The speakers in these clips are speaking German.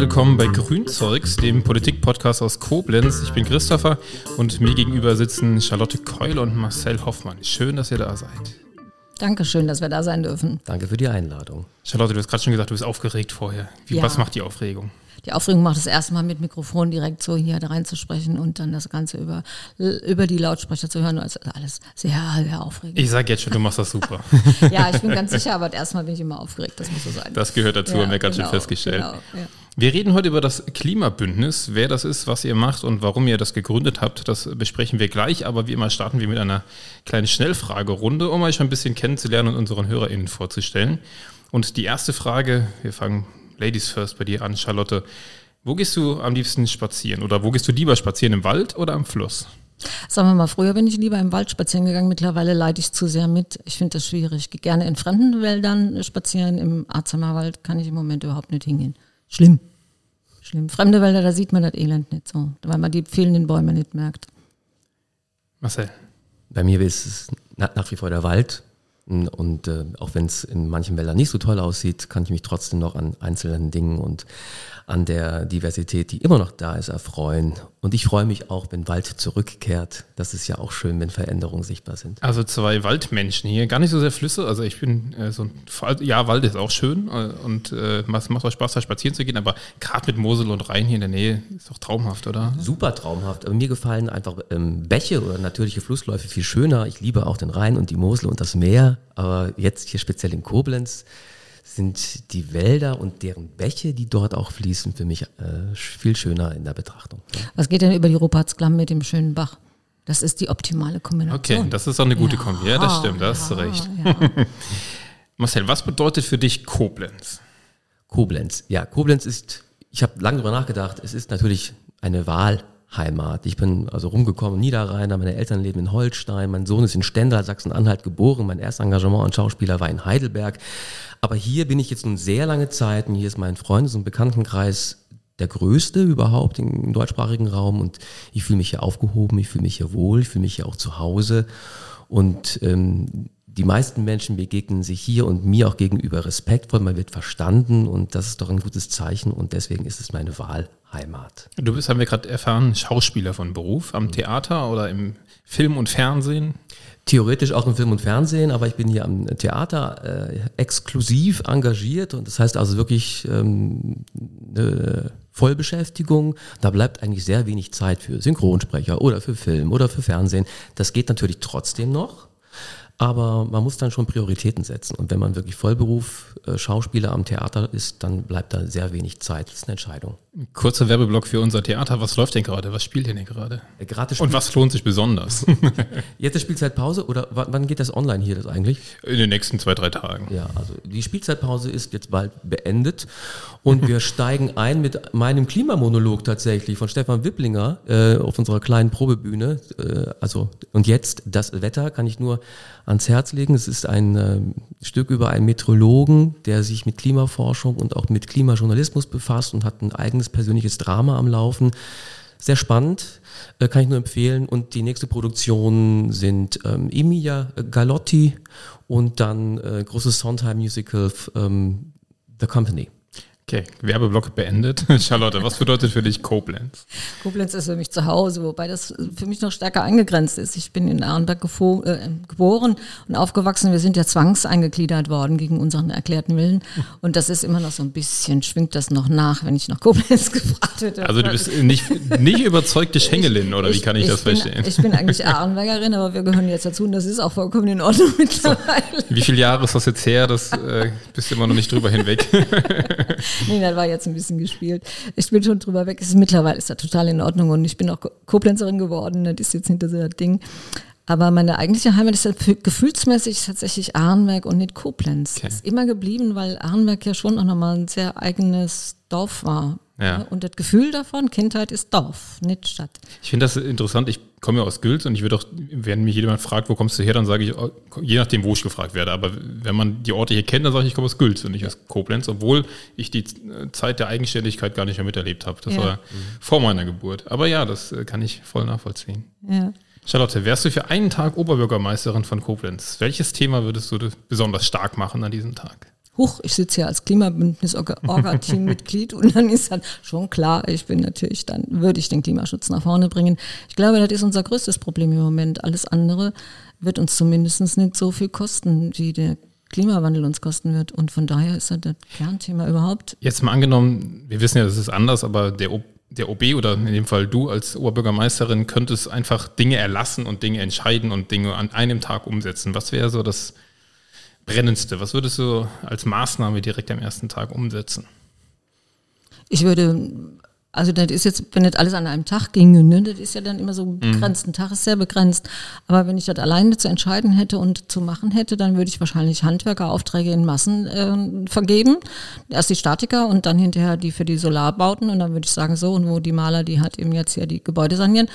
willkommen bei Grünzeugs, dem Politik-Podcast aus Koblenz. Ich bin Christopher und mir gegenüber sitzen Charlotte Keul und Marcel Hoffmann. Schön, dass ihr da seid. Dankeschön, dass wir da sein dürfen. Danke für die Einladung. Charlotte, du hast gerade schon gesagt, du bist aufgeregt vorher. Wie, ja. Was macht die Aufregung? Die Aufregung macht das erste Mal mit Mikrofon direkt so hier reinzusprechen und dann das Ganze über, über die Lautsprecher zu hören. Also alles sehr, sehr aufregend. Ich sage jetzt schon, du machst das super. ja, ich bin ganz sicher, aber erstmal bin ich immer aufgeregt. Das muss so sein. Das gehört dazu, ja, haben wir ganz genau, schön festgestellt. Genau, ja. Wir reden heute über das Klimabündnis. Wer das ist, was ihr macht und warum ihr das gegründet habt, das besprechen wir gleich. Aber wie immer starten wir mit einer kleinen Schnellfragerunde, um euch ein bisschen kennenzulernen und unseren HörerInnen vorzustellen. Und die erste Frage, wir fangen Ladies First bei dir an, Charlotte. Wo gehst du am liebsten spazieren? Oder wo gehst du lieber spazieren, im Wald oder am Fluss? Sagen wir mal, früher bin ich lieber im Wald spazieren gegangen, mittlerweile leide ich zu sehr mit. Ich finde das schwierig. Ich gehe gerne in fremden Wäldern spazieren, im Arzheimer kann ich im Moment überhaupt nicht hingehen. Schlimm. Schlimm. Fremde Wälder, da sieht man das Elend nicht so, weil man die fehlenden Bäume nicht merkt. Marcel. Bei mir ist es nach wie vor der Wald. Und äh, auch wenn es in manchen Wäldern nicht so toll aussieht, kann ich mich trotzdem noch an einzelnen Dingen und an der Diversität, die immer noch da ist, erfreuen. Und ich freue mich auch, wenn Wald zurückkehrt. Das ist ja auch schön, wenn Veränderungen sichtbar sind. Also zwei Waldmenschen hier, gar nicht so sehr Flüsse. Also ich bin äh, so ein, ja, Wald ist auch schön äh, und äh, macht auch Spaß, da spazieren zu gehen. Aber gerade mit Mosel und Rhein hier in der Nähe ist doch traumhaft, oder? Super traumhaft. Aber mir gefallen einfach ähm, Bäche oder natürliche Flussläufe viel schöner. Ich liebe auch den Rhein und die Mosel und das Meer. Aber jetzt hier speziell in Koblenz sind die Wälder und deren Bäche, die dort auch fließen, für mich äh, viel schöner in der Betrachtung. Was geht denn über die Rupertsklamm mit dem schönen Bach? Das ist die optimale Kombination. Okay, das ist auch eine gute ja, Kombi. Ja, das stimmt, da ja, hast du recht. Ja. Marcel, was bedeutet für dich Koblenz? Koblenz, ja, Koblenz ist, ich habe lange darüber nachgedacht, es ist natürlich eine Wahl Heimat. Ich bin also rumgekommen, Niederrheiner, meine Eltern leben in Holstein, mein Sohn ist in Stendal, Sachsen-Anhalt geboren, mein erstes Engagement als Schauspieler war in Heidelberg. Aber hier bin ich jetzt nun sehr lange Zeit und hier ist mein Freundes- und Bekanntenkreis der größte überhaupt im deutschsprachigen Raum und ich fühle mich hier aufgehoben, ich fühle mich hier wohl, ich fühle mich hier auch zu Hause und ähm, die meisten Menschen begegnen sich hier und mir auch gegenüber respektvoll, man wird verstanden und das ist doch ein gutes Zeichen und deswegen ist es meine Wahlheimat. Du bist, haben wir gerade erfahren, Schauspieler von Beruf am Theater oder im Film und Fernsehen? Theoretisch auch im Film und Fernsehen, aber ich bin hier am Theater äh, exklusiv engagiert und das heißt also wirklich ähm, eine Vollbeschäftigung. Da bleibt eigentlich sehr wenig Zeit für Synchronsprecher oder für Film oder für Fernsehen. Das geht natürlich trotzdem noch. Aber man muss dann schon Prioritäten setzen. Und wenn man wirklich Vollberuf äh, Schauspieler am Theater ist, dann bleibt da sehr wenig Zeit. Das ist eine Entscheidung. Kurzer Werbeblock für unser Theater. Was läuft denn gerade? Was spielt denn gerade? Äh, gerade Und was lohnt sich besonders? Jetzt ist Spielzeitpause oder wann geht das online hier das eigentlich? In den nächsten zwei, drei Tagen. Ja, also die Spielzeitpause ist jetzt bald beendet und wir steigen ein mit meinem Klimamonolog tatsächlich von Stefan Wipplinger äh, auf unserer kleinen Probebühne. Äh, also und jetzt das Wetter kann ich nur ans Herz legen. Es ist ein äh, Stück über einen Meteorologen, der sich mit Klimaforschung und auch mit Klimajournalismus befasst und hat ein eigenes eigenes persönliches Drama am Laufen. Sehr spannend, äh, kann ich nur empfehlen. Und die nächste Produktion sind ähm, Emilia Galotti und dann äh, großes Sondheim-Musical ähm, The Company. Okay, Werbeblock beendet. Charlotte, was bedeutet für dich Koblenz? Koblenz ist für mich zu Hause, wobei das für mich noch stärker eingegrenzt ist. Ich bin in Arnberg äh, geboren und aufgewachsen. Wir sind ja zwangseingekliedert worden gegen unseren erklärten Willen. Und das ist immer noch so ein bisschen, schwingt das noch nach, wenn ich nach Koblenz gefragt werde. Also du bist nicht, nicht überzeugte Schengelin, oder wie kann ich, ich das bin, verstehen? Ich bin eigentlich Arnbergerin, aber wir gehören jetzt dazu und das ist auch vollkommen in Ordnung mittlerweile. So. Wie viele Jahre ist das jetzt her? Das äh, bist du immer noch nicht drüber hinweg. Nee, das war jetzt ein bisschen gespielt. Ich bin schon drüber weg. Ist, mittlerweile ist das total in Ordnung und ich bin auch Koblenzerin geworden. Das ist jetzt hinter so das Ding. Aber meine eigentliche Heimat ist ja gefühlsmäßig tatsächlich Arnberg und nicht Koblenz. Okay. Ist immer geblieben, weil Arnberg ja schon auch nochmal ein sehr eigenes Dorf war. Ja. Und das Gefühl davon, Kindheit ist Dorf, nicht Stadt. Ich finde das interessant. Ich komme ja aus Gülz und ich würde auch, wenn mich jemand fragt, wo kommst du her, dann sage ich, oh, je nachdem, wo ich gefragt werde. Aber wenn man die Orte hier kennt, dann sage ich, ich komme aus Gülz und nicht aus Koblenz, obwohl ich die Zeit der Eigenständigkeit gar nicht mehr miterlebt habe. Das ja. war vor meiner Geburt. Aber ja, das äh, kann ich voll nachvollziehen. Ja. Charlotte, wärst du für einen Tag Oberbürgermeisterin von Koblenz? Welches Thema würdest du besonders stark machen an diesem Tag? Huch, ich sitze hier als Klimabündnis-Orga-Team-Mitglied und dann ist dann schon klar, ich bin natürlich, dann würde ich den Klimaschutz nach vorne bringen. Ich glaube, das ist unser größtes Problem im Moment. Alles andere wird uns zumindest nicht so viel kosten, wie der Klimawandel uns kosten wird. Und von daher ist das Kernthema überhaupt. Jetzt mal angenommen, wir wissen ja, das ist anders, aber der, o der OB oder in dem Fall du als Oberbürgermeisterin könntest einfach Dinge erlassen und Dinge entscheiden und Dinge an einem Tag umsetzen. Was wäre so das Brennendste? Was würdest du als Maßnahme direkt am ersten Tag umsetzen? Ich würde also das ist jetzt, wenn das alles an einem Tag ginge, ne, das ist ja dann immer so mhm. begrenzt. Ein Tag ist sehr begrenzt. Aber wenn ich das alleine zu entscheiden hätte und zu machen hätte, dann würde ich wahrscheinlich Handwerkeraufträge in Massen äh, vergeben. Erst die Statiker und dann hinterher die für die Solarbauten. Und dann würde ich sagen, so, und wo die Maler, die hat eben jetzt hier die Gebäude sanieren.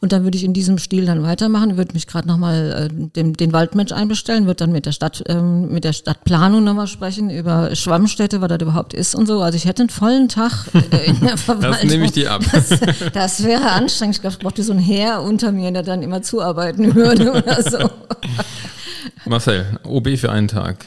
Und dann würde ich in diesem Stil dann weitermachen, würde mich gerade nochmal äh, den, den Waldmensch einbestellen, würde dann mit der Stadt, ähm, mit der Stadtplanung nochmal sprechen über Schwammstädte, was das überhaupt ist und so. Also ich hätte einen vollen Tag äh, in der Verwaltung. das nehme ich dir ab. Das, das wäre anstrengend. Ich glaube, ich brauchte so ein Heer unter mir, der dann immer zuarbeiten würde oder so. Marcel, OB für einen Tag.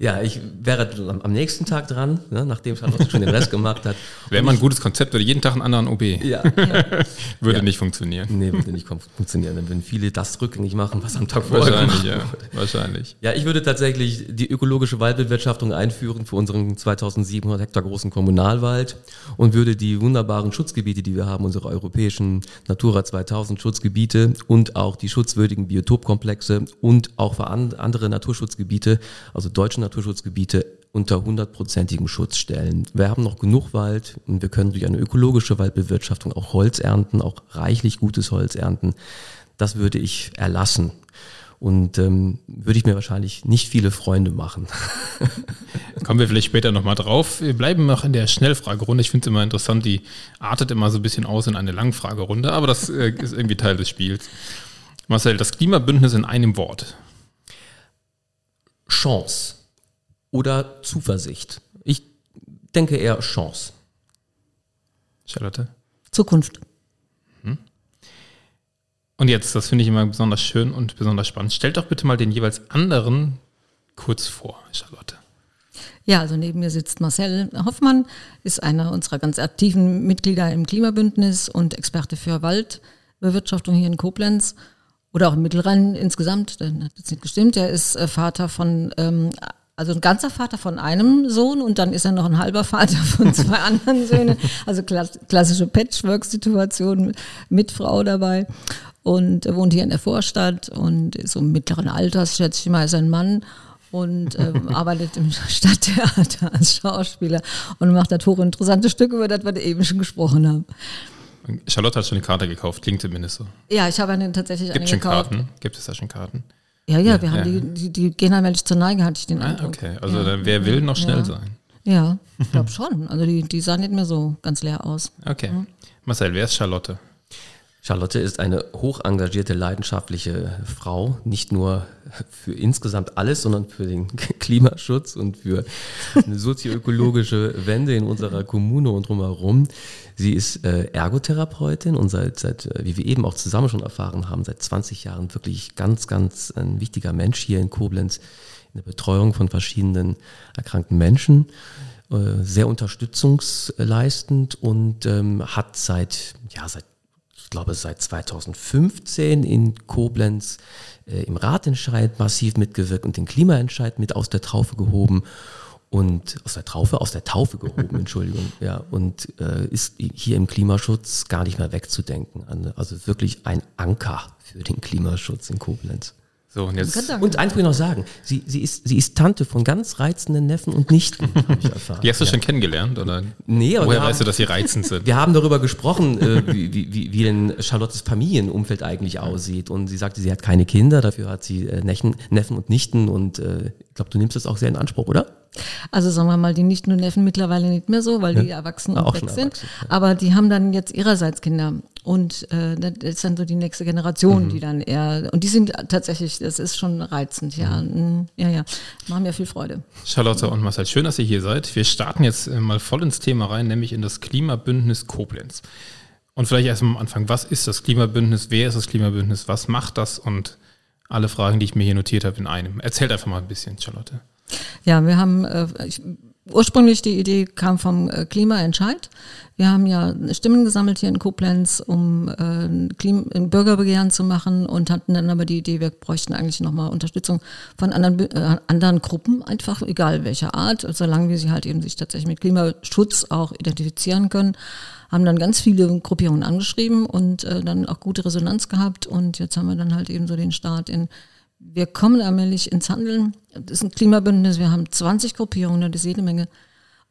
Ja, ich wäre am nächsten Tag dran, ne, nachdem Charlotte schon den Rest gemacht hat. Wäre mal ein gutes Konzept, würde jeden Tag einen anderen OB. Ja. würde ja. nicht funktionieren. Nee, würde nicht funktionieren. Dann würden viele das rückgängig machen, was am Tag vorher Wahrscheinlich, ja. Wahrscheinlich. Ja, ich würde tatsächlich die ökologische Waldbewirtschaftung einführen für unseren 2700 Hektar großen Kommunalwald und würde die wunderbaren Schutzgebiete, die wir haben, unsere europäischen Natura 2000 Schutzgebiete und auch die schutzwürdigen Biotopkomplexe und auch für andere Naturschutzgebiete, also deutsche Naturschutzgebiete unter hundertprozentigem Schutz stellen. Wir haben noch genug Wald und wir können durch eine ökologische Waldbewirtschaftung auch Holz ernten, auch reichlich gutes Holz ernten. Das würde ich erlassen. Und ähm, würde ich mir wahrscheinlich nicht viele Freunde machen. Kommen wir vielleicht später nochmal drauf. Wir bleiben noch in der Schnellfragerunde. Ich finde es immer interessant, die artet immer so ein bisschen aus in eine Langfragerunde, aber das äh, ist irgendwie Teil des Spiels. Marcel, das Klimabündnis in einem Wort. Chance oder Zuversicht? Ich denke eher Chance. Charlotte? Zukunft. Hm. Und jetzt, das finde ich immer besonders schön und besonders spannend. Stellt doch bitte mal den jeweils anderen kurz vor, Charlotte. Ja, also neben mir sitzt Marcel Hoffmann, ist einer unserer ganz aktiven Mitglieder im Klimabündnis und Experte für Waldbewirtschaftung hier in Koblenz oder auch im Mittelrhein insgesamt. Das hat jetzt nicht gestimmt. Er ist äh, Vater von ähm, also ein ganzer Vater von einem Sohn und dann ist er noch ein halber Vater von zwei anderen Söhnen. Also klassische Patchwork-Situation mit Frau dabei. Und er wohnt hier in der Vorstadt und ist so mittleren Alters, schätze ich mal, ist ein Mann und ähm, arbeitet im Stadttheater als Schauspieler und macht das hochinteressante Stück, über das wir eben schon gesprochen haben. Charlotte hat schon eine Karte gekauft, klingt zumindest so. Ja, ich habe eine tatsächlich Gibt eine gekauft. Karten? Gibt es da schon Karten? Ja, ja, ja wir haben. Die, die, die gehen allmählich zur Neige, hatte ich den ah, Eindruck. Okay, also ja. wer will, noch schnell sein. Ja, ich glaube schon. Also die, die sahen nicht mehr so ganz leer aus. Okay. Marcel, wer ist Charlotte? Charlotte ist eine hoch engagierte, leidenschaftliche Frau, nicht nur für insgesamt alles, sondern für den Klimaschutz und für eine sozioökologische Wende in unserer Kommune und drumherum. Sie ist äh, Ergotherapeutin und seit, seit, äh, wie wir eben auch zusammen schon erfahren haben, seit 20 Jahren wirklich ganz, ganz ein wichtiger Mensch hier in Koblenz in der Betreuung von verschiedenen erkrankten Menschen äh, sehr unterstützungsleistend und ähm, hat seit, ja, seit ich glaube, seit 2015 in Koblenz äh, im Ratentscheid massiv mitgewirkt und den Klimaentscheid mit aus der Traufe gehoben und aus der Traufe, aus der Taufe gehoben, Entschuldigung, ja, und äh, ist hier im Klimaschutz gar nicht mehr wegzudenken. Also wirklich ein Anker für den Klimaschutz in Koblenz. So, und jetzt. Und eins will ich noch sagen: sie, sie, ist, sie ist Tante von ganz reizenden Neffen und Nichten, habe ich erfahren. Die hast du ja. schon kennengelernt, oder? Nee, aber Woher weißt haben, du, dass sie reizend sind? Wir haben darüber gesprochen, äh, wie, wie, wie denn Charlottes Familienumfeld eigentlich aussieht. Und sie sagte, sie hat keine Kinder, dafür hat sie äh, Neffen, Neffen und Nichten. Und äh, glaube, du nimmst das auch sehr in Anspruch, oder? Also sagen wir mal, die Nichten und Neffen mittlerweile nicht mehr so, weil ja. die erwachsen und weg sind. Ja. Aber die haben dann jetzt ihrerseits Kinder. Und äh, das ist dann so die nächste Generation, mhm. die dann eher, und die sind tatsächlich, das ist schon reizend, ja. Mhm. mhm. Ja, ja. Machen mir viel Freude. Charlotte und Marcel, schön, dass ihr hier seid. Wir starten jetzt äh, mal voll ins Thema rein, nämlich in das Klimabündnis Koblenz. Und vielleicht erstmal am Anfang, was ist das Klimabündnis? Wer ist das Klimabündnis? Was macht das? Und alle Fragen, die ich mir hier notiert habe, in einem. Erzählt einfach mal ein bisschen, Charlotte. Ja, wir haben äh, ich, ursprünglich die Idee kam vom äh, Klimaentscheid. Wir haben ja Stimmen gesammelt hier in Koblenz, um äh, ein Bürgerbegehren zu machen und hatten dann aber die Idee, wir bräuchten eigentlich nochmal Unterstützung von anderen, äh, anderen Gruppen, einfach egal welcher Art, solange wir sie halt eben sich tatsächlich mit Klimaschutz auch identifizieren können. Haben dann ganz viele Gruppierungen angeschrieben und äh, dann auch gute Resonanz gehabt und jetzt haben wir dann halt eben so den Start in wir kommen allmählich ins Handeln. Das ist ein Klimabündnis, wir haben 20 Gruppierungen, das ist jede Menge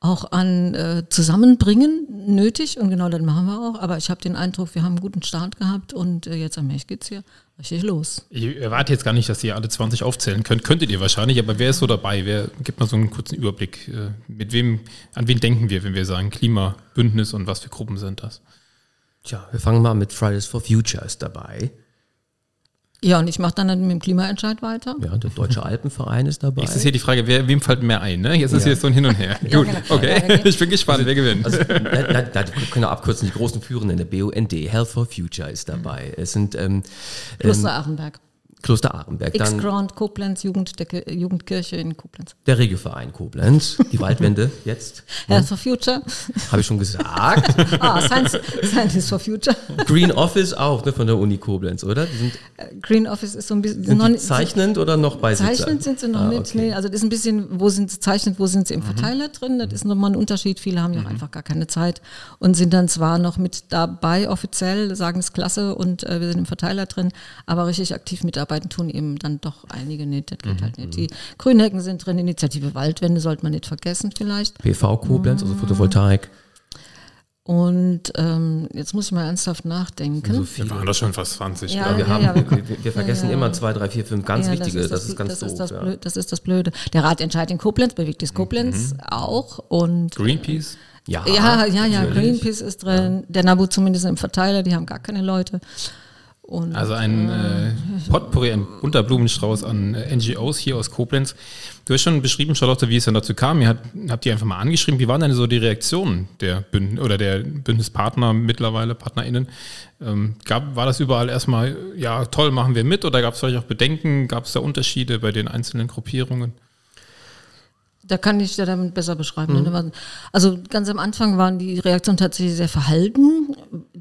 auch an äh, Zusammenbringen nötig und genau das machen wir auch. Aber ich habe den Eindruck, wir haben einen guten Start gehabt und äh, jetzt am geht es hier richtig los. Ich erwarte jetzt gar nicht, dass ihr alle 20 aufzählen könnt. Könntet ihr wahrscheinlich, aber wer ist so dabei? Wer gibt mal so einen kurzen Überblick? Äh, mit wem, an wen denken wir, wenn wir sagen Klimabündnis und was für Gruppen sind das? Tja, wir fangen mal mit Fridays for Future ist dabei. Ja, und ich mache dann mit dem Klimaentscheid weiter. Ja, der Deutsche Alpenverein ist dabei. Jetzt ist hier die Frage, wer, wem fällt mehr ein? Ne? Jetzt ist ja. hier so ein Hin und Her. ja, Gut, genau. okay. ich bin gespannt, also, wer gewinnt. Also, da, da, da können wir abkürzen, die großen Führenden, der BUND, Health for Future ist dabei. Es sind ähm, Kloster ähm, Achenberg. Kloster Arenberg. X-Ground Koblenz, Jugend, der, Jugendkirche in Koblenz. Der Regelverein Koblenz, die Waldwende jetzt. Health for Future. Habe ich schon gesagt. ah, Science, Science for Future. Green Office auch, ne, von der Uni Koblenz, oder? Äh, Green Office ist so ein bisschen... Sind noch zeichnend oder noch bei Zeichnend sind sie noch ah, nicht, okay. nee. Also das ist ein bisschen, wo sind sie zeichnet, wo sind sie im mhm. Verteiler mhm. drin? Das ist nochmal ein Unterschied. Viele haben ja mhm. einfach gar keine Zeit und sind dann zwar noch mit dabei offiziell, sagen es klasse und äh, wir sind im Verteiler drin, aber richtig aktiv mitarbeiten tun eben dann doch einige nicht. Das geht mhm. halt nicht. Die Grünhecken sind drin, Initiative Waldwende sollte man nicht vergessen vielleicht. PV Koblenz, also Photovoltaik. Und ähm, jetzt muss ich mal ernsthaft nachdenken. So. Wir waren doch schon fast 20. Ja, wir, haben, ja, wir, wir, vergessen ja, immer zwei, drei, vier, fünf ganz wichtige. Das ist, das, das ist ganz das doof. Ist das, Blöde, das ist das Blöde. Der Rat entscheidet in Koblenz, bewegt es Koblenz mhm. auch. Und, Greenpeace? Ja, ja, ja, ja, Greenpeace ist drin. Der Nabu zumindest im Verteiler, die haben gar keine Leute. Und, also ein äh, Potpourri, ein bunter Blumenstrauß an äh, NGOs hier aus Koblenz. Du hast schon beschrieben, Charlotte, wie es dann dazu kam. Ihr habt, habt ihr einfach mal angeschrieben. Wie waren denn so die Reaktionen der Bünd oder der Bündnispartner mittlerweile, PartnerInnen? Ähm, gab, war das überall erstmal, ja, toll, machen wir mit oder gab es vielleicht auch Bedenken? Gab es da Unterschiede bei den einzelnen Gruppierungen? Da kann ich dir damit besser beschreiben. Mhm. Also ganz am Anfang waren die Reaktionen tatsächlich sehr verhalten.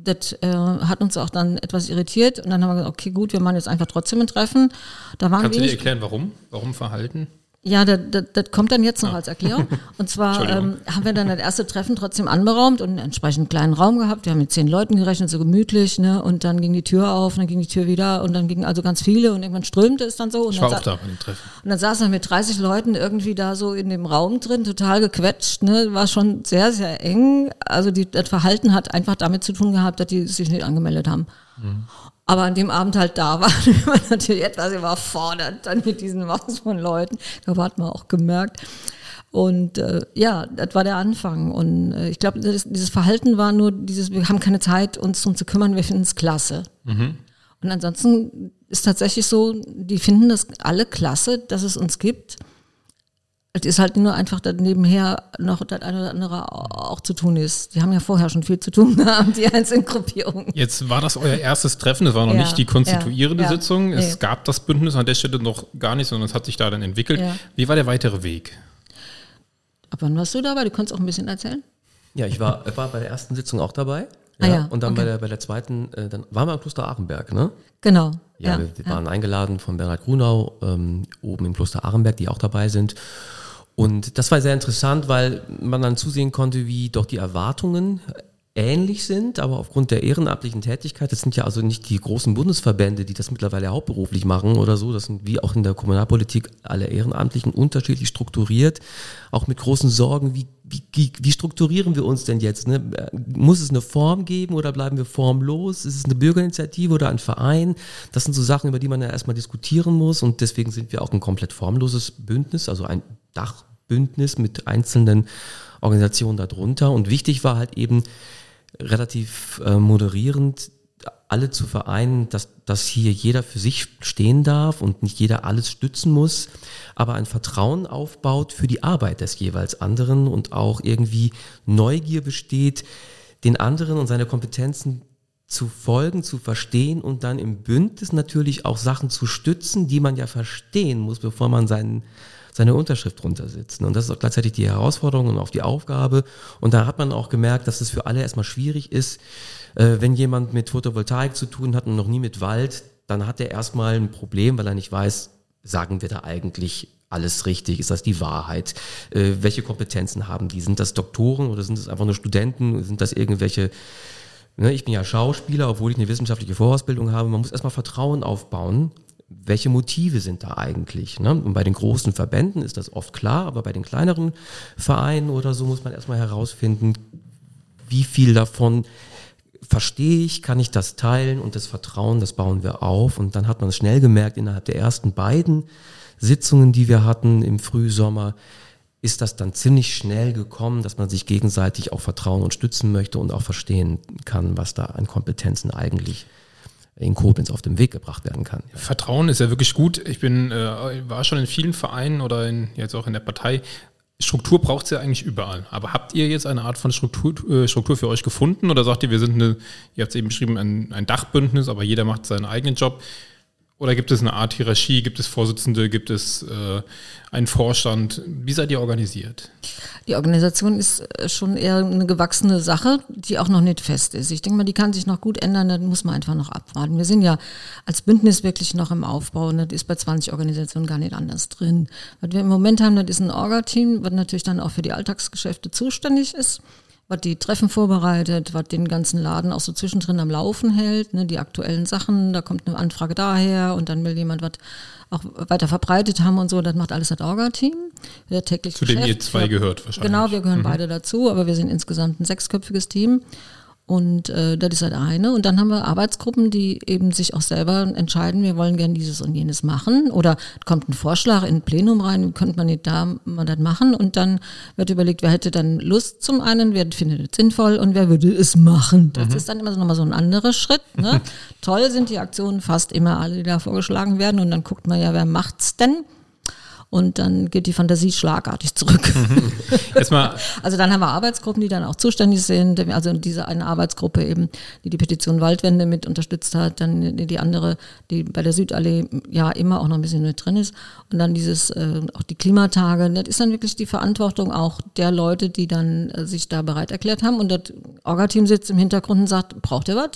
Das äh, hat uns auch dann etwas irritiert. Und dann haben wir gesagt, okay, gut, wir machen jetzt einfach trotzdem ein Treffen. Da waren Kannst du dir erklären, warum? Warum verhalten? Ja, das, das, das kommt dann jetzt noch ah. als Erklärung. Und zwar ähm, haben wir dann das erste Treffen trotzdem anberaumt und einen entsprechend kleinen Raum gehabt. Wir haben mit zehn Leuten gerechnet, so gemütlich, ne? Und dann ging die Tür auf, und dann ging die Tür wieder und dann gingen also ganz viele und irgendwann strömte es dann so. Und ich war auch da bei dem Treffen. Und dann saßen wir mit 30 Leuten irgendwie da so in dem Raum drin, total gequetscht, ne? War schon sehr, sehr eng. Also die, das Verhalten hat einfach damit zu tun gehabt, dass die sich nicht angemeldet haben. Mhm aber an dem Abend halt da war, war natürlich etwas überfordert dann mit diesen Massen von Leuten. Da hat man auch gemerkt. Und äh, ja, das war der Anfang. Und äh, ich glaube, dieses Verhalten war nur dieses, wir haben keine Zeit, uns darum zu kümmern, wir finden es klasse. Mhm. Und ansonsten ist tatsächlich so, die finden das alle klasse, dass es uns gibt. Es ist halt nur einfach dass nebenher noch das eine oder andere auch zu tun ist. Die haben ja vorher schon viel zu tun gehabt, die einzelnen Gruppierungen. Jetzt war das euer erstes Treffen, das war noch ja, nicht die konstituierende ja, Sitzung. Es nee. gab das Bündnis an der Stelle noch gar nicht, sondern es hat sich da dann entwickelt. Ja. Wie war der weitere Weg? Ab wann warst du dabei? Du kannst auch ein bisschen erzählen. Ja, ich war, war bei der ersten Sitzung auch dabei. Ja, ah ja, und dann okay. bei, der, bei der zweiten, äh, dann waren wir am Kloster Achenberg, ne? Genau. Ja, ja wir, waren eingeladen von Bernhard Grunau ähm, oben im Kloster Achenberg, die auch dabei sind. Und das war sehr interessant, weil man dann zusehen konnte, wie doch die Erwartungen ähnlich sind, aber aufgrund der ehrenamtlichen Tätigkeit, das sind ja also nicht die großen Bundesverbände, die das mittlerweile hauptberuflich machen oder so, das sind wie auch in der Kommunalpolitik alle Ehrenamtlichen unterschiedlich strukturiert, auch mit großen Sorgen, wie, wie, wie strukturieren wir uns denn jetzt? Ne? Muss es eine Form geben oder bleiben wir formlos? Ist es eine Bürgerinitiative oder ein Verein? Das sind so Sachen, über die man ja erstmal diskutieren muss und deswegen sind wir auch ein komplett formloses Bündnis, also ein Dachbündnis mit einzelnen Organisationen darunter und wichtig war halt eben, relativ äh, moderierend alle zu vereinen, dass, dass hier jeder für sich stehen darf und nicht jeder alles stützen muss, aber ein Vertrauen aufbaut für die Arbeit des jeweils anderen und auch irgendwie Neugier besteht, den anderen und seine Kompetenzen zu folgen, zu verstehen und dann im Bündnis natürlich auch Sachen zu stützen, die man ja verstehen muss, bevor man seinen, seine Unterschrift drunter setzt. Und das ist auch gleichzeitig die Herausforderung und auch die Aufgabe. Und da hat man auch gemerkt, dass es für alle erstmal schwierig ist, wenn jemand mit Photovoltaik zu tun hat und noch nie mit Wald, dann hat er erstmal ein Problem, weil er nicht weiß, sagen wir da eigentlich alles richtig? Ist das die Wahrheit? Äh, welche Kompetenzen haben die? Sind das Doktoren oder sind das einfach nur Studenten? Sind das irgendwelche Ne, ich bin ja Schauspieler, obwohl ich eine wissenschaftliche Vorausbildung habe. Man muss erstmal Vertrauen aufbauen. Welche Motive sind da eigentlich? Ne? Und bei den großen Verbänden ist das oft klar, aber bei den kleineren Vereinen oder so muss man erstmal herausfinden, wie viel davon verstehe ich, kann ich das teilen und das Vertrauen, das bauen wir auf. Und dann hat man schnell gemerkt, innerhalb der ersten beiden Sitzungen, die wir hatten im Frühsommer, ist das dann ziemlich schnell gekommen, dass man sich gegenseitig auch vertrauen und stützen möchte und auch verstehen kann, was da an Kompetenzen eigentlich in Koblenz auf den Weg gebracht werden kann. Vertrauen ist ja wirklich gut. Ich bin, äh, war schon in vielen Vereinen oder in, jetzt auch in der Partei. Struktur braucht es ja eigentlich überall. Aber habt ihr jetzt eine Art von Struktur, äh, Struktur für euch gefunden oder sagt ihr, wir sind eine, ihr habt es eben beschrieben, ein, ein Dachbündnis, aber jeder macht seinen eigenen Job? Oder gibt es eine Art Hierarchie? Gibt es Vorsitzende? Gibt es äh, einen Vorstand? Wie seid ihr organisiert? Die Organisation ist äh, schon eher eine gewachsene Sache, die auch noch nicht fest ist. Ich denke mal, die kann sich noch gut ändern, da muss man einfach noch abwarten. Wir sind ja als Bündnis wirklich noch im Aufbau und das ist bei 20 Organisationen gar nicht anders drin. Was wir im Moment haben, das ist ein Orga-Team, was natürlich dann auch für die Alltagsgeschäfte zuständig ist was die Treffen vorbereitet, was den ganzen Laden auch so zwischendrin am Laufen hält, ne, die aktuellen Sachen, da kommt eine Anfrage daher und dann will jemand was auch weiter verbreitet haben und so, das macht alles das Orga-Team. Zu dem ihr zwei gehört wahrscheinlich. Genau, wir gehören mhm. beide dazu, aber wir sind insgesamt ein sechsköpfiges Team. Und äh, das ist halt eine. Und dann haben wir Arbeitsgruppen, die eben sich auch selber entscheiden, wir wollen gerne dieses und jenes machen. Oder kommt ein Vorschlag in ein Plenum rein, könnte man nicht da mal das machen. Und dann wird überlegt, wer hätte dann Lust zum einen, wer findet es sinnvoll und wer würde es machen. Das mhm. ist dann immer so nochmal so ein anderer Schritt. Ne? Toll sind die Aktionen fast immer alle, die da vorgeschlagen werden. Und dann guckt man ja, wer macht's denn? Und dann geht die Fantasie schlagartig zurück. Erstmal. also dann haben wir Arbeitsgruppen, die dann auch zuständig sind. Also diese eine Arbeitsgruppe eben, die die Petition Waldwende mit unterstützt hat, dann die andere, die bei der Südallee ja immer auch noch ein bisschen mit drin ist und dann dieses äh, auch die Klimatage. Das ist dann wirklich die Verantwortung auch der Leute, die dann äh, sich da bereit erklärt haben und das Orga-Team sitzt im Hintergrund und sagt, braucht ihr was?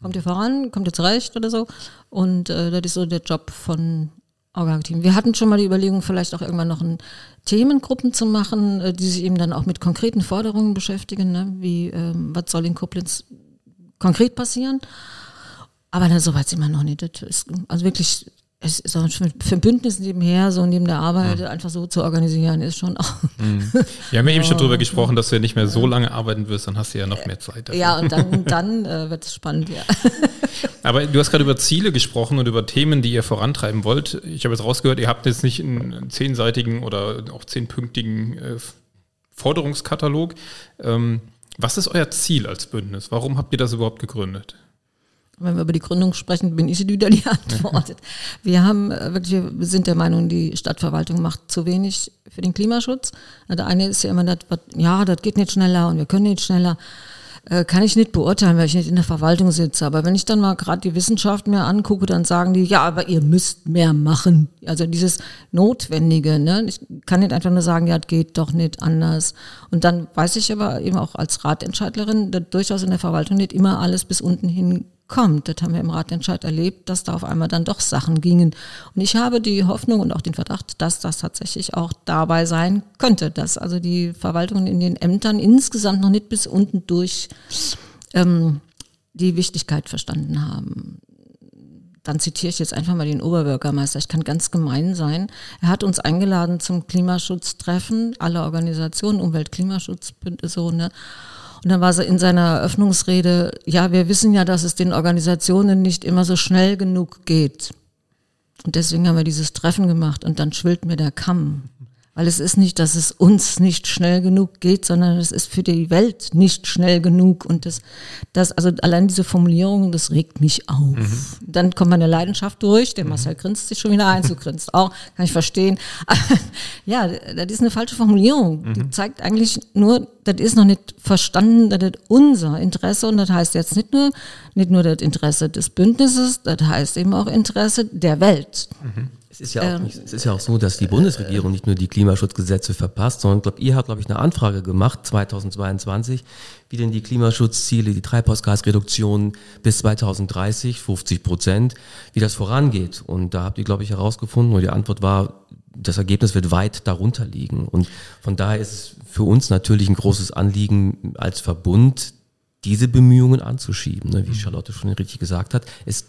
Kommt ihr voran? Kommt ihr zurecht oder so? Und äh, das ist so der Job von Orga-Team. Wir hatten schon mal die Überlegung, vielleicht auch irgendwann noch ein Themengruppen zu machen, äh, die sich eben dann auch mit konkreten Forderungen beschäftigen, ne? wie ähm, was soll in Koblenz konkret passieren. Aber dann, so weit sind wir noch nicht. Das ist also wirklich es ist auch für, ein Bündnis nebenher, so neben der Arbeit, mhm. einfach so zu organisieren, ist schon auch. Mhm. Wir haben ja eben schon drüber gesprochen, dass du ja nicht mehr so lange arbeiten wirst, dann hast du ja noch mehr Zeit. Dafür. Ja, und dann, dann äh, wird es spannend, ja. Aber du hast gerade über Ziele gesprochen und über Themen, die ihr vorantreiben wollt. Ich habe jetzt rausgehört, ihr habt jetzt nicht einen zehnseitigen oder auch zehnpünktigen äh, Forderungskatalog. Ähm, was ist euer Ziel als Bündnis? Warum habt ihr das überhaupt gegründet? Wenn wir über die Gründung sprechen, bin ich die wieder die antwortet. Wir haben äh, wirklich, wir sind der Meinung, die Stadtverwaltung macht zu wenig für den Klimaschutz. Der eine ist ja immer, das, ja, das geht nicht schneller und wir können nicht schneller. Äh, kann ich nicht beurteilen, weil ich nicht in der Verwaltung sitze. Aber wenn ich dann mal gerade die Wissenschaft mir angucke, dann sagen die, ja, aber ihr müsst mehr machen. Also dieses Notwendige. Ne? Ich kann nicht einfach nur sagen, ja, das geht doch nicht anders. Und dann weiß ich aber eben auch als Ratentscheidlerin, dass durchaus in der Verwaltung nicht immer alles bis unten hin kommt. Das haben wir im Ratentscheid erlebt, dass da auf einmal dann doch Sachen gingen. Und ich habe die Hoffnung und auch den Verdacht, dass das tatsächlich auch dabei sein könnte, dass also die Verwaltungen in den Ämtern insgesamt noch nicht bis unten durch ähm, die Wichtigkeit verstanden haben. Dann zitiere ich jetzt einfach mal den Oberbürgermeister. Ich kann ganz gemein sein. Er hat uns eingeladen zum Klimaschutztreffen, alle Organisationen, Umwelt, Klimaschutz, so, ne? Und dann war sie in seiner Eröffnungsrede, ja, wir wissen ja, dass es den Organisationen nicht immer so schnell genug geht. Und deswegen haben wir dieses Treffen gemacht und dann schwillt mir der Kamm. Weil es ist nicht, dass es uns nicht schnell genug geht, sondern es ist für die Welt nicht schnell genug. Und das, das also allein diese Formulierung, das regt mich auf. Mhm. Dann kommt meine Leidenschaft durch. Der mhm. Marcel grinst sich schon wieder ein, du grinst auch, kann ich verstehen. ja, das ist eine falsche Formulierung. Mhm. Die zeigt eigentlich nur, das ist noch nicht verstanden, das ist unser Interesse. Und das heißt jetzt nicht nur, nicht nur das Interesse des Bündnisses, das heißt eben auch Interesse der Welt. Mhm. Es ist, ja auch ähm, nicht, es ist ja auch so, dass die Bundesregierung nicht nur die Klimaschutzgesetze verpasst, sondern glaub, ihr habt, glaube ich, eine Anfrage gemacht 2022, wie denn die Klimaschutzziele, die Treibhausgasreduktion bis 2030, 50 Prozent, wie das vorangeht. Und da habt ihr, glaube ich, herausgefunden, und die Antwort war, das Ergebnis wird weit darunter liegen. Und von daher ist es für uns natürlich ein großes Anliegen als Verbund, diese Bemühungen anzuschieben. Ne? Wie mhm. Charlotte schon richtig gesagt hat, es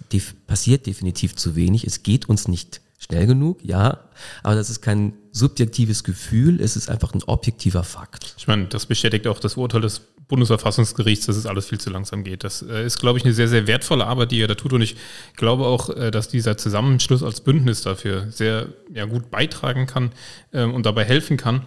passiert definitiv zu wenig. Es geht uns nicht Schnell genug, ja, aber das ist kein subjektives Gefühl, es ist einfach ein objektiver Fakt. Ich meine, das bestätigt auch das Urteil des Bundesverfassungsgerichts, dass es alles viel zu langsam geht. Das äh, ist, glaube ich, eine sehr, sehr wertvolle Arbeit, die ihr da tut. Und ich glaube auch, äh, dass dieser Zusammenschluss als Bündnis dafür sehr ja, gut beitragen kann ähm, und dabei helfen kann.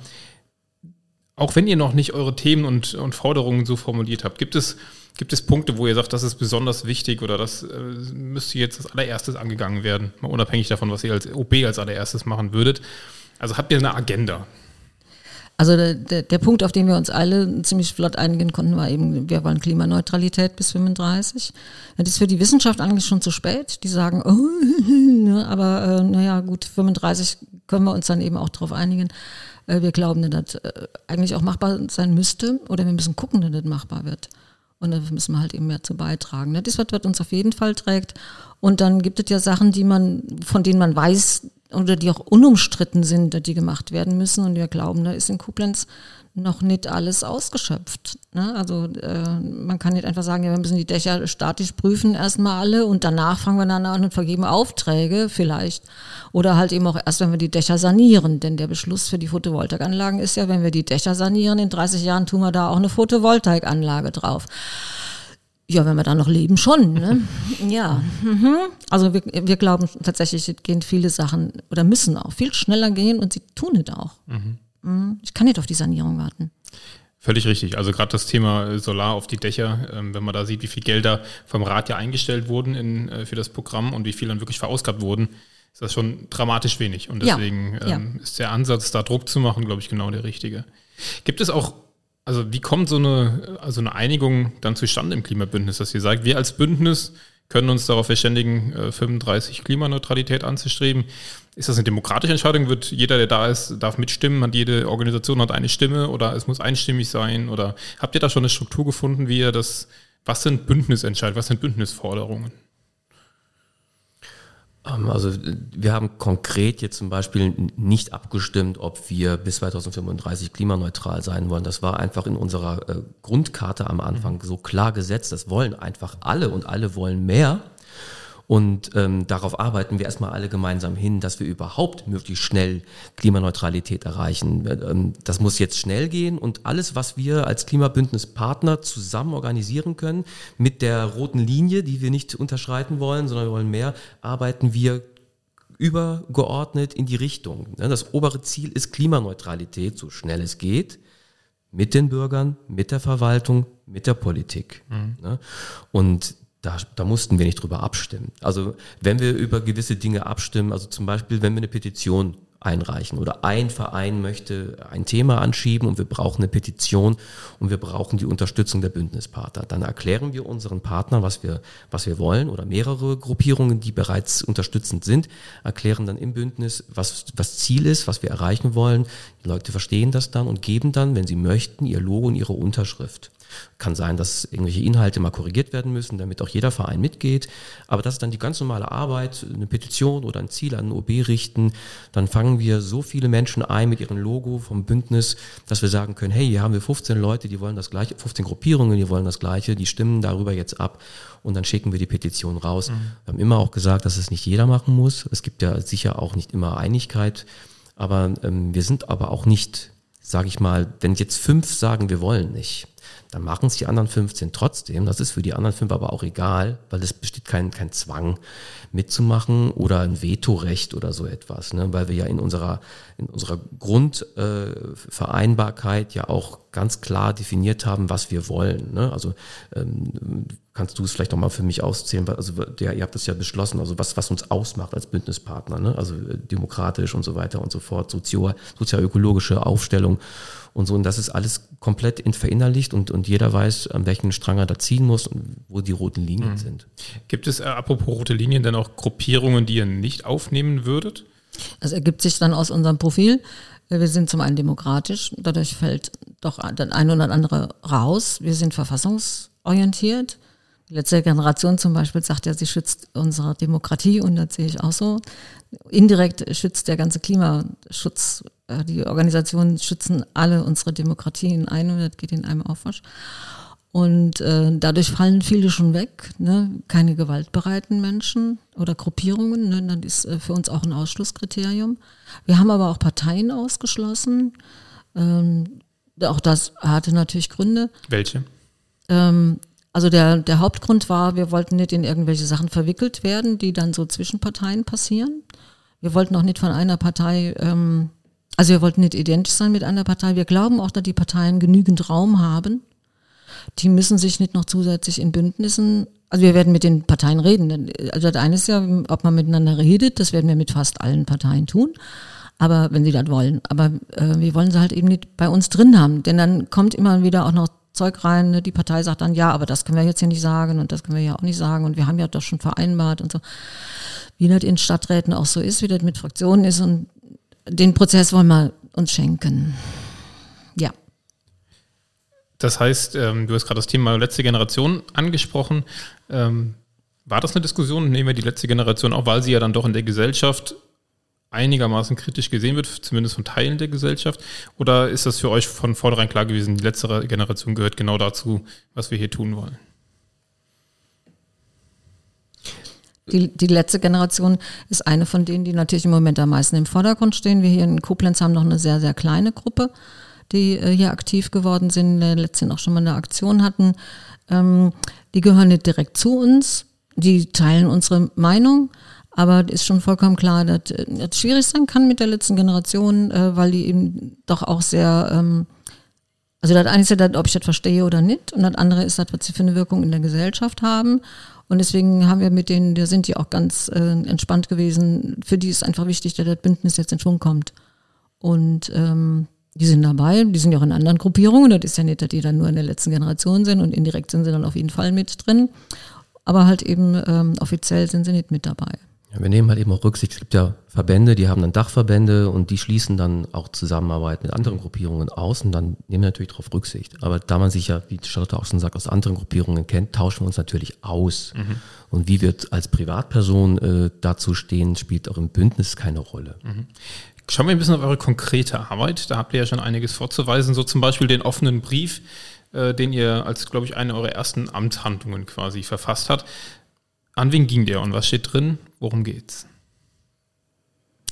Auch wenn ihr noch nicht eure Themen und, und Forderungen so formuliert habt, gibt es Gibt es Punkte, wo ihr sagt, das ist besonders wichtig oder das äh, müsste jetzt als allererstes angegangen werden, mal unabhängig davon, was ihr als OB als allererstes machen würdet? Also habt ihr eine Agenda? Also der, der, der, Punkt, auf den wir uns alle ziemlich flott einigen konnten, war eben, wir wollen Klimaneutralität bis 35. Das ist für die Wissenschaft eigentlich schon zu spät. Die sagen, oh, ne, aber äh, naja, gut, 35 können wir uns dann eben auch darauf einigen. Äh, wir glauben, dass das äh, eigentlich auch machbar sein müsste oder wir müssen gucken, dass das machbar wird. Und da müssen wir halt eben mehr zu beitragen. Das ist was, was uns auf jeden Fall trägt. Und dann gibt es ja Sachen, die man, von denen man weiß oder die auch unumstritten sind, die gemacht werden müssen. Und wir glauben, da ist in Koblenz noch nicht alles ausgeschöpft. Ne? Also äh, man kann nicht einfach sagen, ja, wir müssen die Dächer statisch prüfen erstmal alle und danach fangen wir dann an und vergeben Aufträge vielleicht. Oder halt eben auch erst, wenn wir die Dächer sanieren. Denn der Beschluss für die Photovoltaikanlagen ist ja, wenn wir die Dächer sanieren, in 30 Jahren tun wir da auch eine Photovoltaikanlage drauf. Ja, wenn wir da noch leben, schon. Ne? ja. Mhm. Also wir, wir glauben tatsächlich, es gehen viele Sachen oder müssen auch viel schneller gehen und sie tun es auch. Mhm. Mhm. Ich kann nicht auf die Sanierung warten. Völlig richtig. Also gerade das Thema Solar auf die Dächer, ähm, wenn man da sieht, wie viel Gelder vom Rat ja eingestellt wurden in, äh, für das Programm und wie viel dann wirklich verausgabt wurden, ist das schon dramatisch wenig. Und deswegen ja, ähm, ja. ist der Ansatz, da Druck zu machen, glaube ich, genau der richtige. Gibt es auch, also wie kommt so eine, also eine Einigung dann zustande im Klimabündnis, dass ihr sagt, wir als Bündnis können uns darauf verständigen, 35 äh, Klimaneutralität anzustreben. Ist das eine demokratische Entscheidung? Wird jeder, der da ist, darf mitstimmen? Hat jede Organisation hat eine Stimme oder es muss einstimmig sein? Oder habt ihr da schon eine Struktur gefunden, wie ihr das, was sind Bündnisentscheidungen, was sind Bündnisforderungen? Ähm, also wir haben konkret jetzt zum Beispiel nicht abgestimmt, ob wir bis 2035 klimaneutral sein wollen. Das war einfach in unserer äh, Grundkarte am Anfang mhm. so klar gesetzt. Das wollen einfach alle und alle wollen mehr. Und ähm, darauf arbeiten wir erstmal alle gemeinsam hin, dass wir überhaupt möglichst schnell Klimaneutralität erreichen. Ähm, das muss jetzt schnell gehen und alles, was wir als Klimabündnispartner zusammen organisieren können, mit der roten Linie, die wir nicht unterschreiten wollen, sondern wir wollen mehr, arbeiten wir übergeordnet in die Richtung. Das obere Ziel ist Klimaneutralität, so schnell es geht mit den Bürgern, mit der Verwaltung, mit der Politik. Mhm. Und da, da mussten wir nicht drüber abstimmen. Also wenn wir über gewisse Dinge abstimmen, also zum Beispiel, wenn wir eine Petition einreichen oder ein Verein möchte ein Thema anschieben und wir brauchen eine Petition und wir brauchen die Unterstützung der Bündnispartner. Dann erklären wir unseren Partnern, was wir, was wir wollen oder mehrere Gruppierungen, die bereits unterstützend sind, erklären dann im Bündnis, was was Ziel ist, was wir erreichen wollen. Die Leute verstehen das dann und geben dann, wenn sie möchten, ihr Logo und ihre Unterschrift. Kann sein, dass irgendwelche Inhalte mal korrigiert werden müssen, damit auch jeder Verein mitgeht. Aber das ist dann die ganz normale Arbeit, eine Petition oder ein Ziel an den OB richten. Dann fangen wir so viele Menschen ein mit ihrem Logo vom Bündnis, dass wir sagen können, hey, hier haben wir 15 Leute, die wollen das gleiche, 15 Gruppierungen, die wollen das gleiche, die stimmen darüber jetzt ab und dann schicken wir die Petition raus. Mhm. Wir haben immer auch gesagt, dass es nicht jeder machen muss. Es gibt ja sicher auch nicht immer Einigkeit. Aber ähm, wir sind aber auch nicht, sage ich mal, wenn jetzt fünf sagen, wir wollen nicht, dann machen es die anderen 15 trotzdem. Das ist für die anderen fünf aber auch egal, weil es besteht kein, kein Zwang mitzumachen oder ein Vetorecht oder so etwas, ne? weil wir ja in unserer, in unserer Grundvereinbarkeit äh, ja auch ganz klar definiert haben, was wir wollen. Ne? Also ähm, kannst du es vielleicht nochmal für mich auszählen, also der, ihr habt das ja beschlossen, also was, was uns ausmacht als Bündnispartner, ne? also äh, demokratisch und so weiter und so fort, sozio, sozialökologische Aufstellung und so. Und das ist alles komplett in verinnerlicht und, und jeder weiß, an welchen Strang er da ziehen muss und wo die roten Linien mhm. sind. Gibt es, äh, apropos rote Linien, denn auch Gruppierungen, die ihr nicht aufnehmen würdet? Das ergibt sich dann aus unserem Profil. Wir sind zum einen demokratisch, dadurch fällt doch das eine oder andere raus. Wir sind verfassungsorientiert. Die letzte Generation zum Beispiel sagt ja, sie schützt unsere Demokratie und das sehe ich auch so. Indirekt schützt der ganze Klimaschutz äh, die Organisationen schützen alle unsere Demokratien ein und das geht in einem Aufwasch. Und äh, dadurch fallen viele schon weg. Ne? Keine gewaltbereiten Menschen oder Gruppierungen. Ne? Das ist äh, für uns auch ein Ausschlusskriterium. Wir haben aber auch Parteien ausgeschlossen. Ähm, auch das hatte natürlich Gründe. Welche? Ähm, also der, der Hauptgrund war, wir wollten nicht in irgendwelche Sachen verwickelt werden, die dann so zwischen Parteien passieren. Wir wollten auch nicht von einer Partei ähm, also wir wollten nicht identisch sein mit einer Partei. Wir glauben auch, dass die Parteien genügend Raum haben. Die müssen sich nicht noch zusätzlich in Bündnissen, also wir werden mit den Parteien reden. Also das eine ist ja, ob man miteinander redet, das werden wir mit fast allen Parteien tun. Aber wenn sie das wollen. Aber äh, wir wollen sie halt eben nicht bei uns drin haben. Denn dann kommt immer wieder auch noch Zeug rein. Ne? Die Partei sagt dann, ja, aber das können wir jetzt hier nicht sagen und das können wir ja auch nicht sagen und wir haben ja doch schon vereinbart und so. Wie das in Stadträten auch so ist, wie das mit Fraktionen ist und den Prozess wollen wir uns schenken. Das heißt, ähm, du hast gerade das Thema letzte Generation angesprochen. Ähm, war das eine Diskussion? Nehmen wir die letzte Generation, auch weil sie ja dann doch in der Gesellschaft einigermaßen kritisch gesehen wird, zumindest von Teilen der Gesellschaft? Oder ist das für euch von vornherein klar gewesen, die letzte Generation gehört genau dazu, was wir hier tun wollen? Die, die letzte Generation ist eine von denen, die natürlich im Moment am meisten im Vordergrund stehen. Wir hier in Koblenz haben noch eine sehr, sehr kleine Gruppe, die äh, hier aktiv geworden sind, äh, letztens auch schon mal eine Aktion hatten. Ähm, die gehören nicht direkt zu uns, die teilen unsere Meinung, aber ist schon vollkommen klar, dass äh, das schwierig sein kann mit der letzten Generation, weil die eben doch auch sehr, ähm, also das eine ist ja, das, ob ich das verstehe oder nicht, und das andere ist das, was sie für eine Wirkung in der Gesellschaft haben. Und deswegen haben wir mit denen, da sind die auch ganz äh, entspannt gewesen. Für die ist einfach wichtig, dass das Bündnis jetzt in Schwung kommt. Und ähm, die sind dabei, die sind ja auch in anderen Gruppierungen. Das ist ja nicht, dass die dann nur in der letzten Generation sind und indirekt sind sie dann auf jeden Fall mit drin. Aber halt eben ähm, offiziell sind sie nicht mit dabei. Ja, wir nehmen halt eben auch Rücksicht. Es gibt ja Verbände, die haben dann Dachverbände und die schließen dann auch Zusammenarbeit mit anderen Gruppierungen aus und dann nehmen wir natürlich darauf Rücksicht. Aber da man sich ja, wie Charlotte auch schon sagt, aus anderen Gruppierungen kennt, tauschen wir uns natürlich aus. Mhm. Und wie wir als Privatperson äh, dazu stehen, spielt auch im Bündnis keine Rolle. Mhm. Schauen wir ein bisschen auf eure konkrete Arbeit. Da habt ihr ja schon einiges vorzuweisen, so zum Beispiel den offenen Brief, äh, den ihr als, glaube ich, eine eurer ersten Amtshandlungen quasi verfasst habt. An wen ging der und was steht drin? Worum geht's?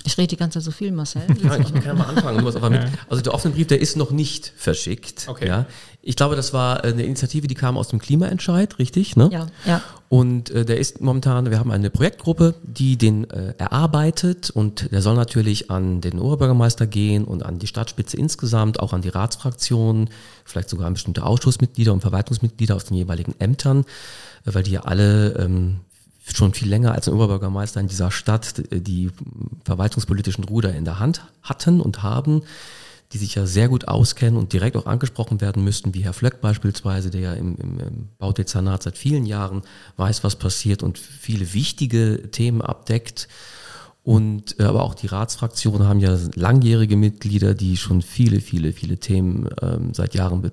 Ich rede die ganze Zeit so viel, Marcel. Ja, ich kann mal anfangen. aber mit, also der offene Brief, der ist noch nicht verschickt. Okay. Ja. Ich glaube, das war eine Initiative, die kam aus dem Klimaentscheid, richtig? Ne? Ja, ja. Und äh, der ist momentan, wir haben eine Projektgruppe, die den äh, erarbeitet und der soll natürlich an den Oberbürgermeister gehen und an die Stadtspitze insgesamt, auch an die Ratsfraktionen, vielleicht sogar an bestimmte Ausschussmitglieder und Verwaltungsmitglieder aus den jeweiligen Ämtern, äh, weil die ja alle ähm, schon viel länger als ein Oberbürgermeister in dieser Stadt die verwaltungspolitischen Ruder in der Hand hatten und haben, die sich ja sehr gut auskennen und direkt auch angesprochen werden müssten, wie Herr Flöck beispielsweise, der ja im, im, im Baudezernat seit vielen Jahren weiß, was passiert und viele wichtige Themen abdeckt. Und äh, aber auch die Ratsfraktionen haben ja langjährige Mitglieder, die schon viele, viele, viele Themen ähm, seit Jahren be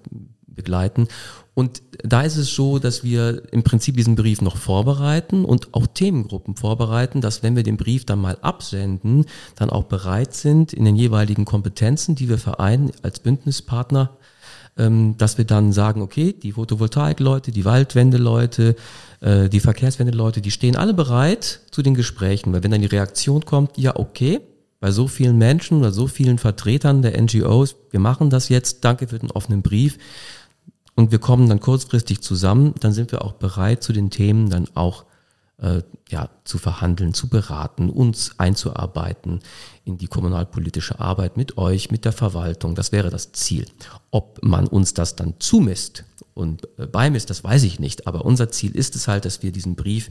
begleiten. Und da ist es so, dass wir im Prinzip diesen Brief noch vorbereiten und auch Themengruppen vorbereiten, dass wenn wir den Brief dann mal absenden, dann auch bereit sind, in den jeweiligen Kompetenzen, die wir vereinen als Bündnispartner, ähm, dass wir dann sagen, okay, die Photovoltaik-Leute, die Waldwende-Leute, äh, die Verkehrswende-Leute, die stehen alle bereit zu den Gesprächen. Weil wenn dann die Reaktion kommt, ja, okay, bei so vielen Menschen oder so vielen Vertretern der NGOs, wir machen das jetzt, danke für den offenen Brief, und wir kommen dann kurzfristig zusammen, dann sind wir auch bereit, zu den Themen dann auch äh, ja, zu verhandeln, zu beraten, uns einzuarbeiten in die kommunalpolitische Arbeit mit euch, mit der Verwaltung. Das wäre das Ziel. Ob man uns das dann zumisst und äh, beimisst, das weiß ich nicht. Aber unser Ziel ist es halt, dass wir diesen Brief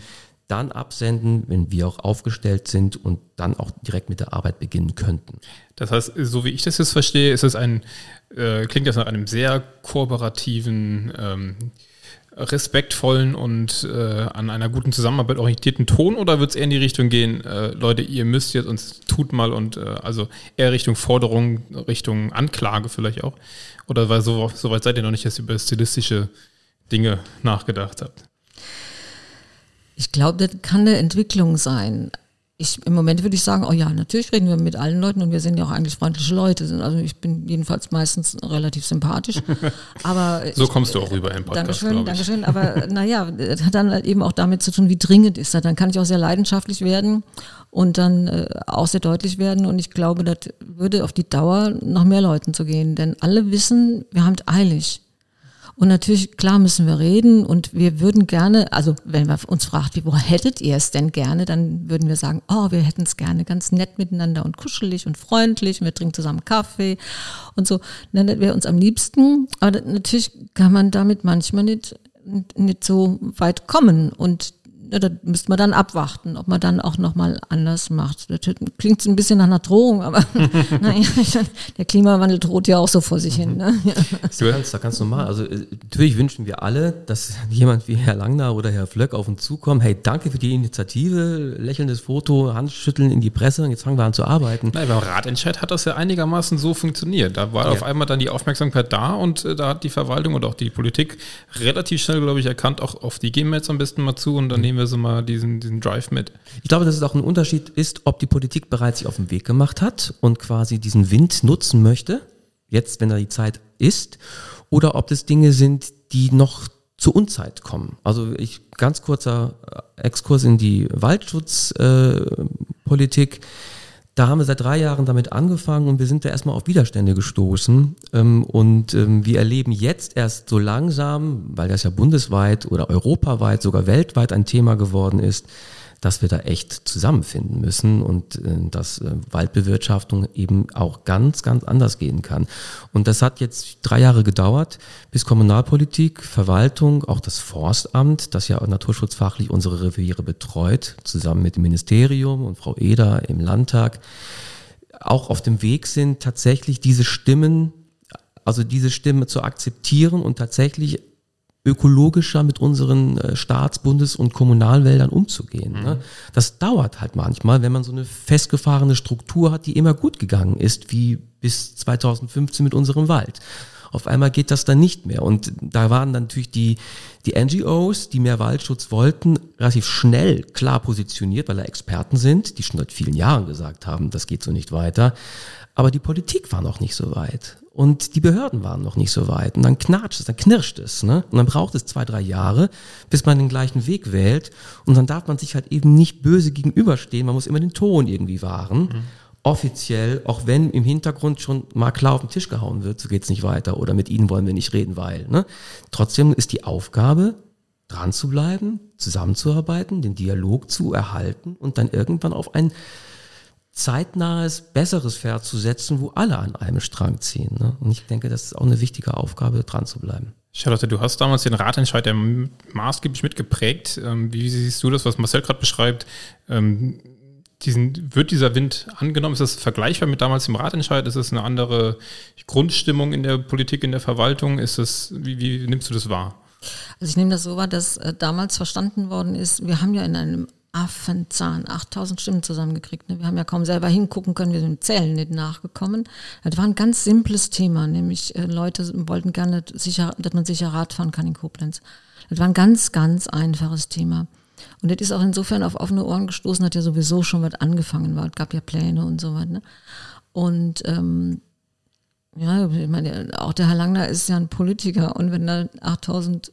dann absenden, wenn wir auch aufgestellt sind und dann auch direkt mit der Arbeit beginnen könnten. Das heißt, so wie ich das jetzt verstehe, ist es ein, äh, klingt das nach einem sehr kooperativen, ähm, respektvollen und äh, an einer guten Zusammenarbeit orientierten Ton oder wird es eher in die Richtung gehen, äh, Leute, ihr müsst jetzt uns tut mal und äh, also eher Richtung Forderung, Richtung Anklage vielleicht auch? Oder weil so, so weit seid ihr noch nicht, dass ihr über stilistische Dinge nachgedacht habt? Ich glaube, das kann eine Entwicklung sein. Ich, Im Moment würde ich sagen, oh ja, natürlich reden wir mit allen Leuten und wir sind ja auch eigentlich freundliche Leute. Also ich bin jedenfalls meistens relativ sympathisch. Aber so kommst du auch rüber im Podcast. Dankeschön, Dankeschön. Aber naja, das hat dann halt eben auch damit zu tun, wie dringend ist das. Dann kann ich auch sehr leidenschaftlich werden und dann äh, auch sehr deutlich werden. Und ich glaube, das würde auf die Dauer noch mehr Leuten zu gehen. Denn alle wissen, wir haben es eilig. Und natürlich, klar müssen wir reden und wir würden gerne, also wenn man uns fragt, wie, wo hättet ihr es denn gerne, dann würden wir sagen, oh, wir hätten es gerne ganz nett miteinander und kuschelig und freundlich und wir trinken zusammen Kaffee und so. Dann wäre uns am liebsten, aber natürlich kann man damit manchmal nicht, nicht so weit kommen und ja, da müsste man dann abwarten, ob man dann auch nochmal anders macht. Das klingt ein bisschen nach einer Drohung, aber naja, der Klimawandel droht ja auch so vor sich hin. Ne? Das ist ganz, ganz normal. Also äh, natürlich wünschen wir alle, dass jemand wie Herr Langner oder Herr Flöck auf uns zukommen. Hey, danke für die Initiative, lächelndes Foto, Handschütteln in die Presse, jetzt fangen wir an zu arbeiten. Nein, beim Ratentscheid hat das ja einigermaßen so funktioniert. Da war ja. auf einmal dann die Aufmerksamkeit da und äh, da hat die Verwaltung und auch die Politik relativ schnell, glaube ich, erkannt, auch auf die gehen wir jetzt am besten mal zu und dann mhm. nehmen wir wir so mal diesen, diesen Drive mit. Ich glaube, dass es auch ein Unterschied ist, ob die Politik bereits sich auf den Weg gemacht hat und quasi diesen Wind nutzen möchte, jetzt, wenn da die Zeit ist, oder ob das Dinge sind, die noch zur Unzeit kommen. Also ich ganz kurzer Exkurs in die Waldschutzpolitik. Äh, da haben wir seit drei Jahren damit angefangen und wir sind da erstmal auf Widerstände gestoßen. Ähm, und ähm, wir erleben jetzt erst so langsam, weil das ja bundesweit oder europaweit, sogar weltweit ein Thema geworden ist, dass wir da echt zusammenfinden müssen und äh, dass äh, Waldbewirtschaftung eben auch ganz, ganz anders gehen kann. Und das hat jetzt drei Jahre gedauert, bis Kommunalpolitik, Verwaltung, auch das Forstamt, das ja naturschutzfachlich unsere Reviere betreut, zusammen mit dem Ministerium und Frau Eder im Landtag, auch auf dem Weg sind, tatsächlich diese Stimmen, also diese Stimme zu akzeptieren und tatsächlich ökologischer mit unseren äh, Staats-, Bundes- und Kommunalwäldern umzugehen. Ne? Mhm. Das dauert halt manchmal, wenn man so eine festgefahrene Struktur hat, die immer gut gegangen ist, wie bis 2015 mit unserem Wald. Auf einmal geht das dann nicht mehr. Und da waren dann natürlich die, die NGOs, die mehr Waldschutz wollten, relativ schnell klar positioniert, weil da Experten sind, die schon seit vielen Jahren gesagt haben, das geht so nicht weiter. Aber die Politik war noch nicht so weit. Und die Behörden waren noch nicht so weit. Und dann knatscht es, dann knirscht es. Ne? Und dann braucht es zwei, drei Jahre, bis man den gleichen Weg wählt. Und dann darf man sich halt eben nicht böse gegenüberstehen. Man muss immer den Ton irgendwie wahren. Mhm. Offiziell, auch wenn im Hintergrund schon mal klar auf den Tisch gehauen wird, so geht's nicht weiter. Oder mit ihnen wollen wir nicht reden, weil. Ne? Trotzdem ist die Aufgabe, dran zu bleiben, zusammenzuarbeiten, den Dialog zu erhalten und dann irgendwann auf ein zeitnahes, besseres Pferd zu setzen, wo alle an einem Strang ziehen. Ne? Und ich denke, das ist auch eine wichtige Aufgabe, dran zu bleiben. Charlotte, du hast damals den Ratentscheid ja maßgeblich mitgeprägt. Ähm, wie siehst du das, was Marcel gerade beschreibt? Ähm, diesen, wird dieser Wind angenommen? Ist das vergleichbar mit damals dem Ratentscheid? Ist das eine andere Grundstimmung in der Politik, in der Verwaltung? Ist das, wie, wie nimmst du das wahr? Also ich nehme das so wahr, dass äh, damals verstanden worden ist, wir haben ja in einem Affenzahn, 8000 Stimmen zusammengekriegt. Ne? Wir haben ja kaum selber hingucken können, wir sind Zählen nicht nachgekommen. Das war ein ganz simples Thema, nämlich äh, Leute wollten gerne, sicher, dass man sicher Rad fahren kann in Koblenz. Das war ein ganz, ganz einfaches Thema. Und das ist auch insofern auf offene Ohren gestoßen, hat ja sowieso schon was angefangen war. Es gab ja Pläne und so weiter. Ne? Und ähm, ja, ich meine, auch der Herr Langner ist ja ein Politiker und wenn da 8000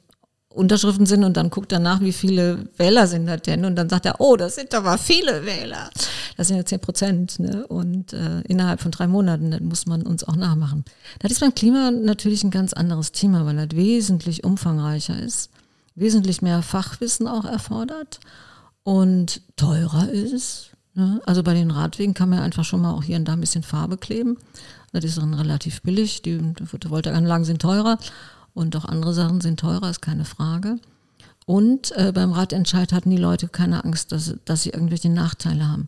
Unterschriften sind und dann guckt er nach, wie viele Wähler sind das denn und dann sagt er, oh, das sind aber viele Wähler. Das sind ja 10 Prozent. Ne? Und äh, innerhalb von drei Monaten, das muss man uns auch nachmachen. Das ist beim Klima natürlich ein ganz anderes Thema, weil das wesentlich umfangreicher ist, wesentlich mehr Fachwissen auch erfordert und teurer ist. Ne? Also bei den Radwegen kann man einfach schon mal auch hier und da ein bisschen Farbe kleben. Das ist dann relativ billig. Die Photovoltaikanlagen sind teurer und auch andere Sachen sind teurer, ist keine Frage. Und äh, beim Ratentscheid hatten die Leute keine Angst, dass, dass sie irgendwelche Nachteile haben.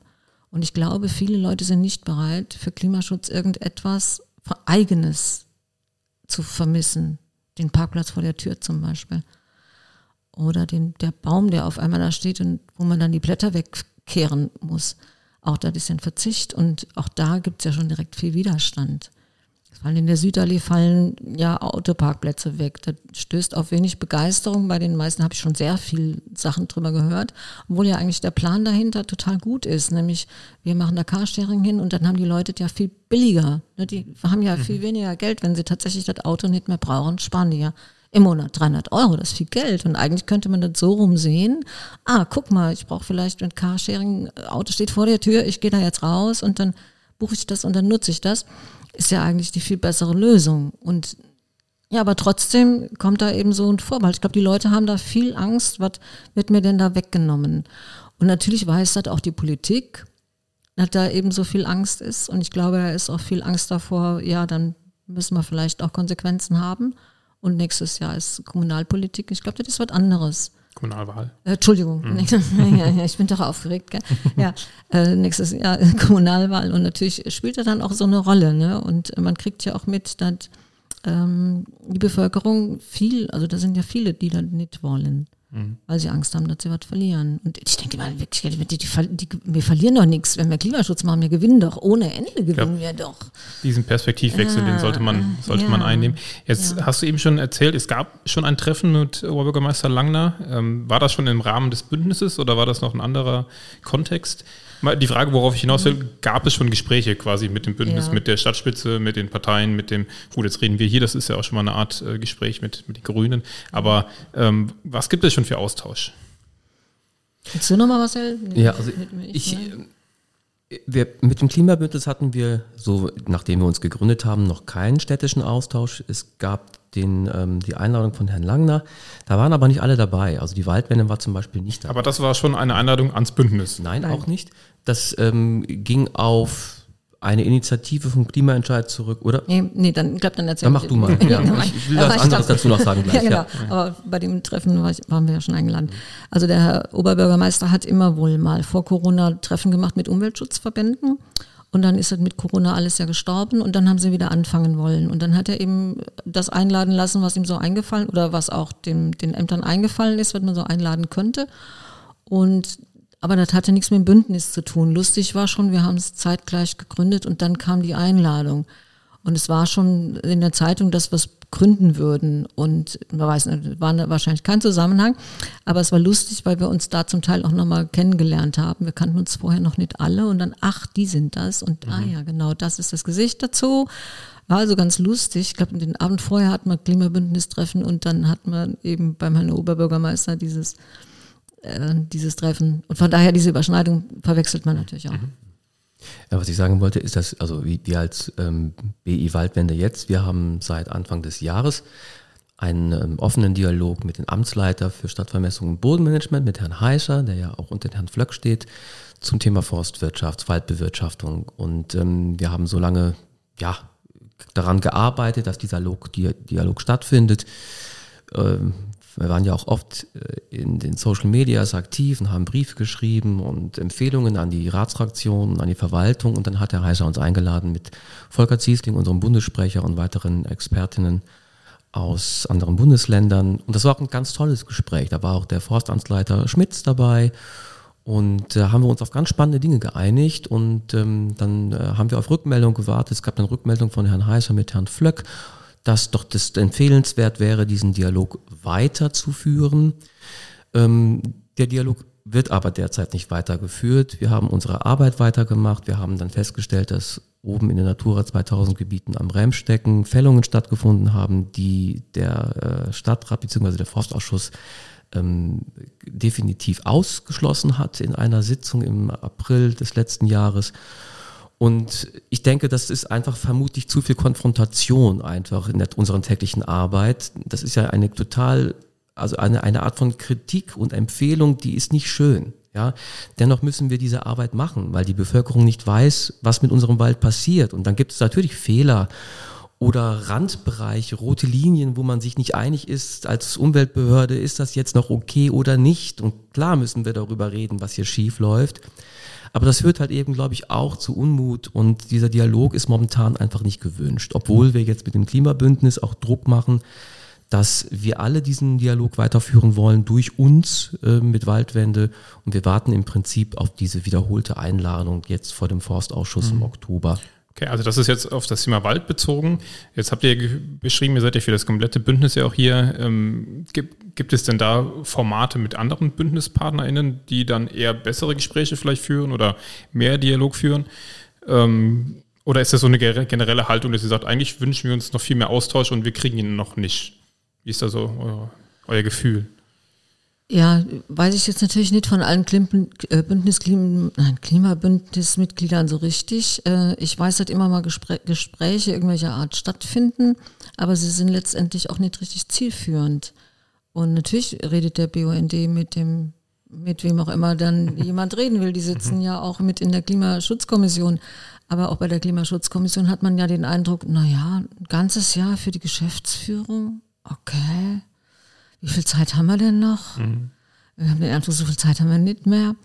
Und ich glaube, viele Leute sind nicht bereit, für Klimaschutz irgendetwas Eigenes zu vermissen. Den Parkplatz vor der Tür zum Beispiel. Oder den, der Baum, der auf einmal da steht und wo man dann die Blätter wegkehren muss. Auch das ist ein Verzicht und auch da gibt es ja schon direkt viel Widerstand. Weil in der Südallee fallen ja Autoparkplätze weg. Das stößt auf wenig Begeisterung. Bei den meisten habe ich schon sehr viel Sachen drüber gehört. Obwohl ja eigentlich der Plan dahinter total gut ist. Nämlich, wir machen da Carsharing hin und dann haben die Leute ja viel billiger. Ne, die haben ja viel mhm. weniger Geld. Wenn sie tatsächlich das Auto nicht mehr brauchen, sparen die ja im Monat 300 Euro, das ist viel Geld. Und eigentlich könnte man das so rumsehen. Ah, guck mal, ich brauche vielleicht ein Carsharing, Auto steht vor der Tür, ich gehe da jetzt raus und dann buche ich das und dann nutze ich das ist ja eigentlich die viel bessere Lösung. Und ja, aber trotzdem kommt da eben so ein Vorbehalt. Ich glaube, die Leute haben da viel Angst, was wird mir denn da weggenommen? Und natürlich weiß das auch die Politik, dass da eben so viel Angst ist. Und ich glaube, da ist auch viel Angst davor, ja, dann müssen wir vielleicht auch Konsequenzen haben. Und nächstes Jahr ist Kommunalpolitik. Ich glaube, das ist was anderes. Kommunalwahl. Äh, Entschuldigung, mhm. ja, ich bin doch aufgeregt. Gell? Ja, äh, nächstes Jahr Kommunalwahl und natürlich spielt er dann auch so eine Rolle. Ne? Und man kriegt ja auch mit, dass ähm, die Bevölkerung viel, also da sind ja viele, die das nicht wollen mhm. weil sie Angst haben, dass sie was verlieren. Und ich denke mal, die, die, die, wir verlieren doch nichts, wenn wir Klimaschutz machen, wir gewinnen doch, ohne Ende gewinnen ja, wir doch. Diesen Perspektivwechsel, ja, den sollte man, sollte ja, man einnehmen. Jetzt hast du eben schon erzählt, es gab schon ein Treffen mit Oberbürgermeister Langner. Ähm, war das schon im Rahmen des Bündnisses oder war das noch ein anderer Kontext? Die Frage, worauf ich hinaus will, mhm. gab es schon Gespräche quasi mit dem Bündnis, ja. mit der Stadtspitze, mit den Parteien, mit dem, gut, jetzt reden wir hier, das ist ja auch schon mal eine Art äh, Gespräch mit, mit den Grünen, aber ähm, was gibt es schon für Austausch? Willst du nochmal, Marcel? Ja, also ich, wir, mit dem Klimabündnis hatten wir, so nachdem wir uns gegründet haben, noch keinen städtischen Austausch. Es gab den, ähm, die Einladung von Herrn Langner. Da waren aber nicht alle dabei. Also die Waldwende war zum Beispiel nicht dabei. Aber das war schon eine Einladung ans Bündnis. Nein, Nein. auch nicht. Das ähm, ging auf eine Initiative vom Klimaentscheid zurück, oder? Nee, nee dann, ich glaube, dann erzähl Dann mach du mal. Ja, ich will was anderes dazu noch sagen gleich. Ja, genau. Ja. Aber bei dem Treffen war ich, waren wir ja schon eingeladen. Also der Herr Oberbürgermeister hat immer wohl mal vor Corona Treffen gemacht mit Umweltschutzverbänden. Und dann ist das mit Corona alles ja gestorben und dann haben sie wieder anfangen wollen. Und dann hat er eben das einladen lassen, was ihm so eingefallen oder was auch dem, den Ämtern eingefallen ist, was man so einladen könnte. Und aber das hatte nichts mit dem Bündnis zu tun. Lustig war schon, wir haben es zeitgleich gegründet und dann kam die Einladung. Und es war schon in der Zeitung, dass wir es gründen würden. Und man weiß nicht, war wahrscheinlich kein Zusammenhang. Aber es war lustig, weil wir uns da zum Teil auch nochmal kennengelernt haben. Wir kannten uns vorher noch nicht alle und dann, ach, die sind das. Und ah mhm. ah ja, genau, das ist das Gesicht dazu. War also ganz lustig. Ich glaube, den Abend vorher hatten wir Klimabündnistreffen und dann hatten wir eben beim Herrn Oberbürgermeister dieses äh, dieses Treffen. Und von daher diese Überschneidung verwechselt man natürlich auch. Mhm. Ja, was ich sagen wollte, ist, dass also wir als ähm, BI Waldwende jetzt, wir haben seit Anfang des Jahres einen ähm, offenen Dialog mit dem Amtsleiter für Stadtvermessung und Bodenmanagement, mit Herrn Heischer, der ja auch unter Herrn Flöck steht, zum Thema Forstwirtschaft, Waldbewirtschaftung. Und ähm, wir haben so lange ja, daran gearbeitet, dass dieser Dialog, Dialog stattfindet. Ähm, wir waren ja auch oft äh, in den Social Medias aktiv und haben Briefe geschrieben und Empfehlungen an die Ratsfraktionen, an die Verwaltung. Und dann hat Herr Heiser uns eingeladen mit Volker Ziesling, unserem Bundessprecher und weiteren Expertinnen aus anderen Bundesländern. Und das war auch ein ganz tolles Gespräch. Da war auch der Forstamtsleiter Schmitz dabei. Und da äh, haben wir uns auf ganz spannende Dinge geeinigt und ähm, dann äh, haben wir auf Rückmeldung gewartet. Es gab dann Rückmeldung von Herrn Heiser mit Herrn Flöck dass doch das empfehlenswert wäre, diesen Dialog weiterzuführen. Ähm, der Dialog wird aber derzeit nicht weitergeführt. Wir haben unsere Arbeit weitergemacht. Wir haben dann festgestellt, dass oben in den Natura 2000 Gebieten am Remstecken Fällungen stattgefunden haben, die der äh, Stadtrat bzw. der Forstausschuss ähm, definitiv ausgeschlossen hat in einer Sitzung im April des letzten Jahres. Und ich denke, das ist einfach vermutlich zu viel Konfrontation einfach in der, unserer täglichen Arbeit. Das ist ja eine total, also eine, eine Art von Kritik und Empfehlung, die ist nicht schön. Ja, dennoch müssen wir diese Arbeit machen, weil die Bevölkerung nicht weiß, was mit unserem Wald passiert. Und dann gibt es natürlich Fehler oder Randbereiche, rote Linien, wo man sich nicht einig ist als Umweltbehörde, ist das jetzt noch okay oder nicht? Und klar müssen wir darüber reden, was hier schief läuft. Aber das führt halt eben, glaube ich, auch zu Unmut und dieser Dialog ist momentan einfach nicht gewünscht, obwohl wir jetzt mit dem Klimabündnis auch Druck machen, dass wir alle diesen Dialog weiterführen wollen durch uns äh, mit Waldwende und wir warten im Prinzip auf diese wiederholte Einladung jetzt vor dem Forstausschuss mhm. im Oktober. Okay, also das ist jetzt auf das Thema Wald bezogen. Jetzt habt ihr beschrieben, ihr seid ja für das komplette Bündnis ja auch hier. Ähm, gibt, gibt es denn da Formate mit anderen BündnispartnerInnen, die dann eher bessere Gespräche vielleicht führen oder mehr Dialog führen? Ähm, oder ist das so eine generelle Haltung, dass ihr sagt, eigentlich wünschen wir uns noch viel mehr Austausch und wir kriegen ihn noch nicht? Wie ist da so euer, euer Gefühl? Ja, weiß ich jetzt natürlich nicht von allen äh, Bündnis nein, Klimabündnismitgliedern so richtig. Äh, ich weiß, dass immer mal Gespr Gespräche irgendwelcher Art stattfinden, aber sie sind letztendlich auch nicht richtig zielführend. Und natürlich redet der BUND mit dem, mit wem auch immer dann jemand reden will. Die sitzen ja auch mit in der Klimaschutzkommission. Aber auch bei der Klimaschutzkommission hat man ja den Eindruck, na ja, ein ganzes Jahr für die Geschäftsführung, okay wie viel Zeit haben wir denn noch? Mhm. Wir haben den Eindruck, so viel Zeit haben wir nicht mehr.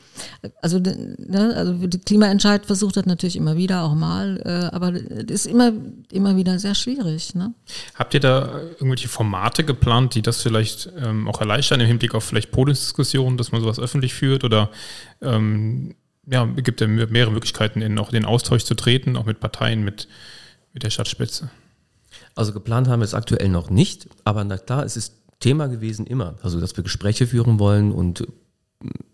Also, ne, also die Klimaentscheid versucht das natürlich immer wieder, auch mal, äh, aber es ist immer, immer wieder sehr schwierig. Ne? Habt ihr da irgendwelche Formate geplant, die das vielleicht ähm, auch erleichtern im Hinblick auf vielleicht Podiumsdiskussionen, dass man sowas öffentlich führt oder ähm, ja, gibt ja mehrere Möglichkeiten, in auch den Austausch zu treten, auch mit Parteien, mit, mit der Stadtspitze? Also geplant haben wir es aktuell noch nicht, aber na klar, es ist Thema gewesen immer. Also, dass wir Gespräche führen wollen und äh,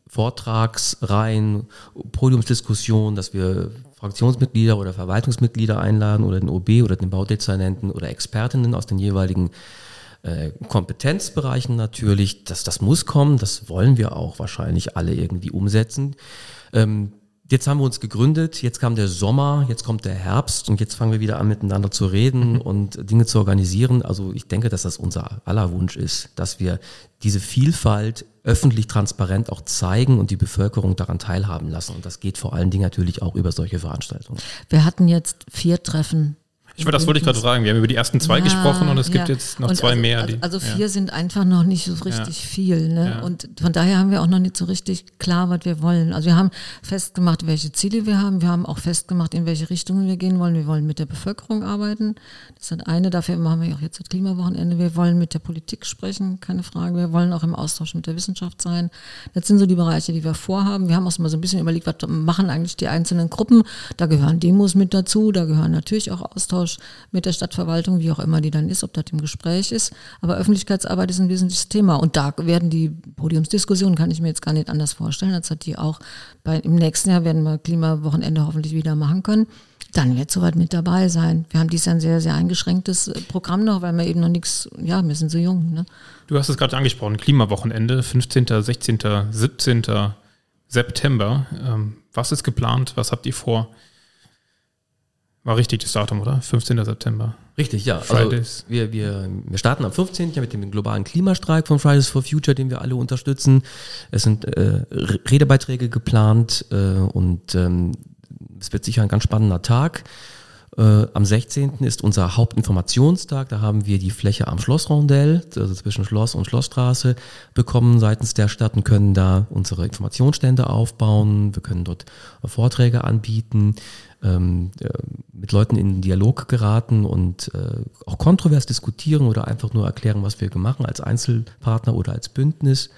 Vortragsreihen, Podiumsdiskussionen, dass wir Fraktionsmitglieder oder Verwaltungsmitglieder einladen oder den OB oder den Baudezernenten oder Expertinnen aus den jeweiligen äh, Kompetenzbereichen natürlich. Das, das muss kommen, das wollen wir auch wahrscheinlich alle irgendwie umsetzen. Ähm, Jetzt haben wir uns gegründet, jetzt kam der Sommer, jetzt kommt der Herbst und jetzt fangen wir wieder an miteinander zu reden mhm. und Dinge zu organisieren. Also ich denke, dass das unser aller Wunsch ist, dass wir diese Vielfalt öffentlich transparent auch zeigen und die Bevölkerung daran teilhaben lassen. Und das geht vor allen Dingen natürlich auch über solche Veranstaltungen. Wir hatten jetzt vier Treffen ich das wollte ich gerade fragen. Wir haben über die ersten zwei ja, gesprochen und es gibt ja. jetzt noch und zwei also, mehr. Die, also vier ja. sind einfach noch nicht so richtig viel. Ne? Und von daher haben wir auch noch nicht so richtig klar, was wir wollen. Also wir haben festgemacht, welche Ziele wir haben. Wir haben auch festgemacht, in welche Richtungen wir gehen wollen. Wir wollen mit der Bevölkerung arbeiten. Das ist das eine. Dafür machen wir auch jetzt das Klimawochenende. Wir wollen mit der Politik sprechen, keine Frage. Wir wollen auch im Austausch mit der Wissenschaft sein. Das sind so die Bereiche, die wir vorhaben. Wir haben auch mal so ein bisschen überlegt, was machen eigentlich die einzelnen Gruppen. Da gehören Demos mit dazu. Da gehören natürlich auch Austausch Austausch mit der Stadtverwaltung, wie auch immer die dann ist, ob das im Gespräch ist. Aber Öffentlichkeitsarbeit ist ein wesentliches Thema. Und da werden die Podiumsdiskussionen, kann ich mir jetzt gar nicht anders vorstellen, als hat die auch bei, im nächsten Jahr werden wir Klimawochenende hoffentlich wieder machen können. Dann wird soweit mit dabei sein. Wir haben dies ein sehr, sehr eingeschränktes Programm noch, weil wir eben noch nichts, ja, wir sind so jung. Ne? Du hast es gerade angesprochen, Klimawochenende, 15., 16., 17. September. Ähm, was ist geplant? Was habt ihr vor? War richtig das Datum, oder? 15. September. Richtig, ja. Also Fridays. Also wir, wir, wir starten am 15. mit dem globalen Klimastreik von Fridays for Future, den wir alle unterstützen. Es sind äh, Redebeiträge geplant äh, und ähm, es wird sicher ein ganz spannender Tag. Äh, am 16. ist unser Hauptinformationstag. Da haben wir die Fläche am Schlossrondell, also zwischen Schloss und Schlossstraße, bekommen seitens der Stadt und können da unsere Informationsstände aufbauen. Wir können dort Vorträge anbieten ähm, äh, mit Leuten in Dialog geraten und äh, auch kontrovers diskutieren oder einfach nur erklären, was wir machen als Einzelpartner oder als Bündnis.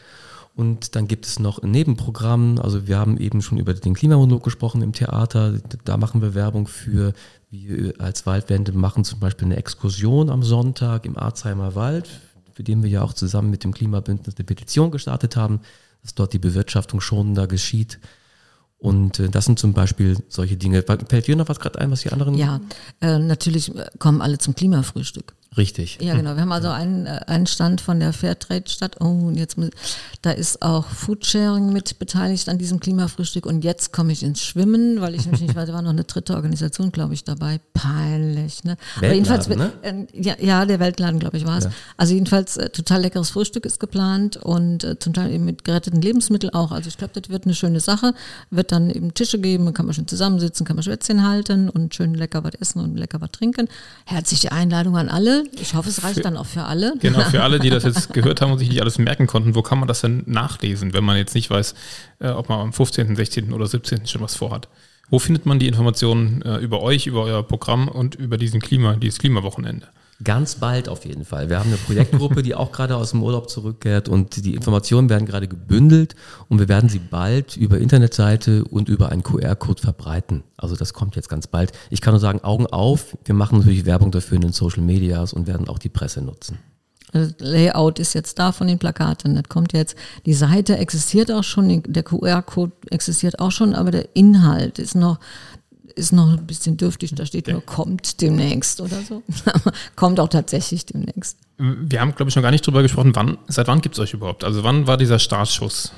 Und dann gibt es noch ein Nebenprogramm. Also wir haben eben schon über den Klimamonolog gesprochen im Theater. Da machen wir Werbung für. Wir als Waldwende machen zum Beispiel eine Exkursion am Sonntag im Arzheimer Wald, für den wir ja auch zusammen mit dem Klimabündnis eine Petition gestartet haben, dass dort die Bewirtschaftung schonender geschieht. Und äh, das sind zum Beispiel solche Dinge. Fällt dir noch was gerade ein, was die anderen? Ja, äh, natürlich kommen alle zum Klimafrühstück. Richtig. Ja, genau. Wir haben also einen, äh, einen Stand von der Fairtrade-Stadt. Oh, und jetzt muss, da ist auch Foodsharing mit beteiligt an diesem Klimafrühstück. Und jetzt komme ich ins Schwimmen, weil ich mich nicht weiß, da war noch eine dritte Organisation, glaube ich, dabei. Peinlich, ne? Weltladen, Aber jedenfalls, ne? äh, ja, ja, der Weltladen, glaube ich, war es. Ja. Also jedenfalls äh, total leckeres Frühstück ist geplant und äh, zum Teil eben mit geretteten Lebensmitteln auch. Also ich glaube, das wird eine schöne Sache. Wird dann eben Tische geben, kann man schön zusammensitzen, kann man Schwätzchen halten und schön lecker was essen und lecker was trinken. Herzliche Einladung an alle. Ich hoffe, es reicht für, dann auch für alle. Genau, für alle, die das jetzt gehört haben und sich nicht alles merken konnten, wo kann man das denn nachlesen, wenn man jetzt nicht weiß, äh, ob man am 15., 16. oder 17. schon was vorhat? Wo findet man die Informationen äh, über euch, über euer Programm und über diesen Klima, dieses Klimawochenende? Ganz bald auf jeden Fall. Wir haben eine Projektgruppe, die auch gerade aus dem Urlaub zurückkehrt und die Informationen werden gerade gebündelt und wir werden sie bald über Internetseite und über einen QR-Code verbreiten. Also das kommt jetzt ganz bald. Ich kann nur sagen, Augen auf. Wir machen natürlich Werbung dafür in den Social Medias und werden auch die Presse nutzen. Das Layout ist jetzt da von den Plakaten. Das kommt jetzt. Die Seite existiert auch schon, der QR-Code existiert auch schon, aber der Inhalt ist noch ist noch ein bisschen dürftig, da steht nur, kommt demnächst oder so. kommt auch tatsächlich demnächst. Wir haben, glaube ich, noch gar nicht drüber gesprochen, wann, seit wann gibt es euch überhaupt? Also wann war dieser Startschuss?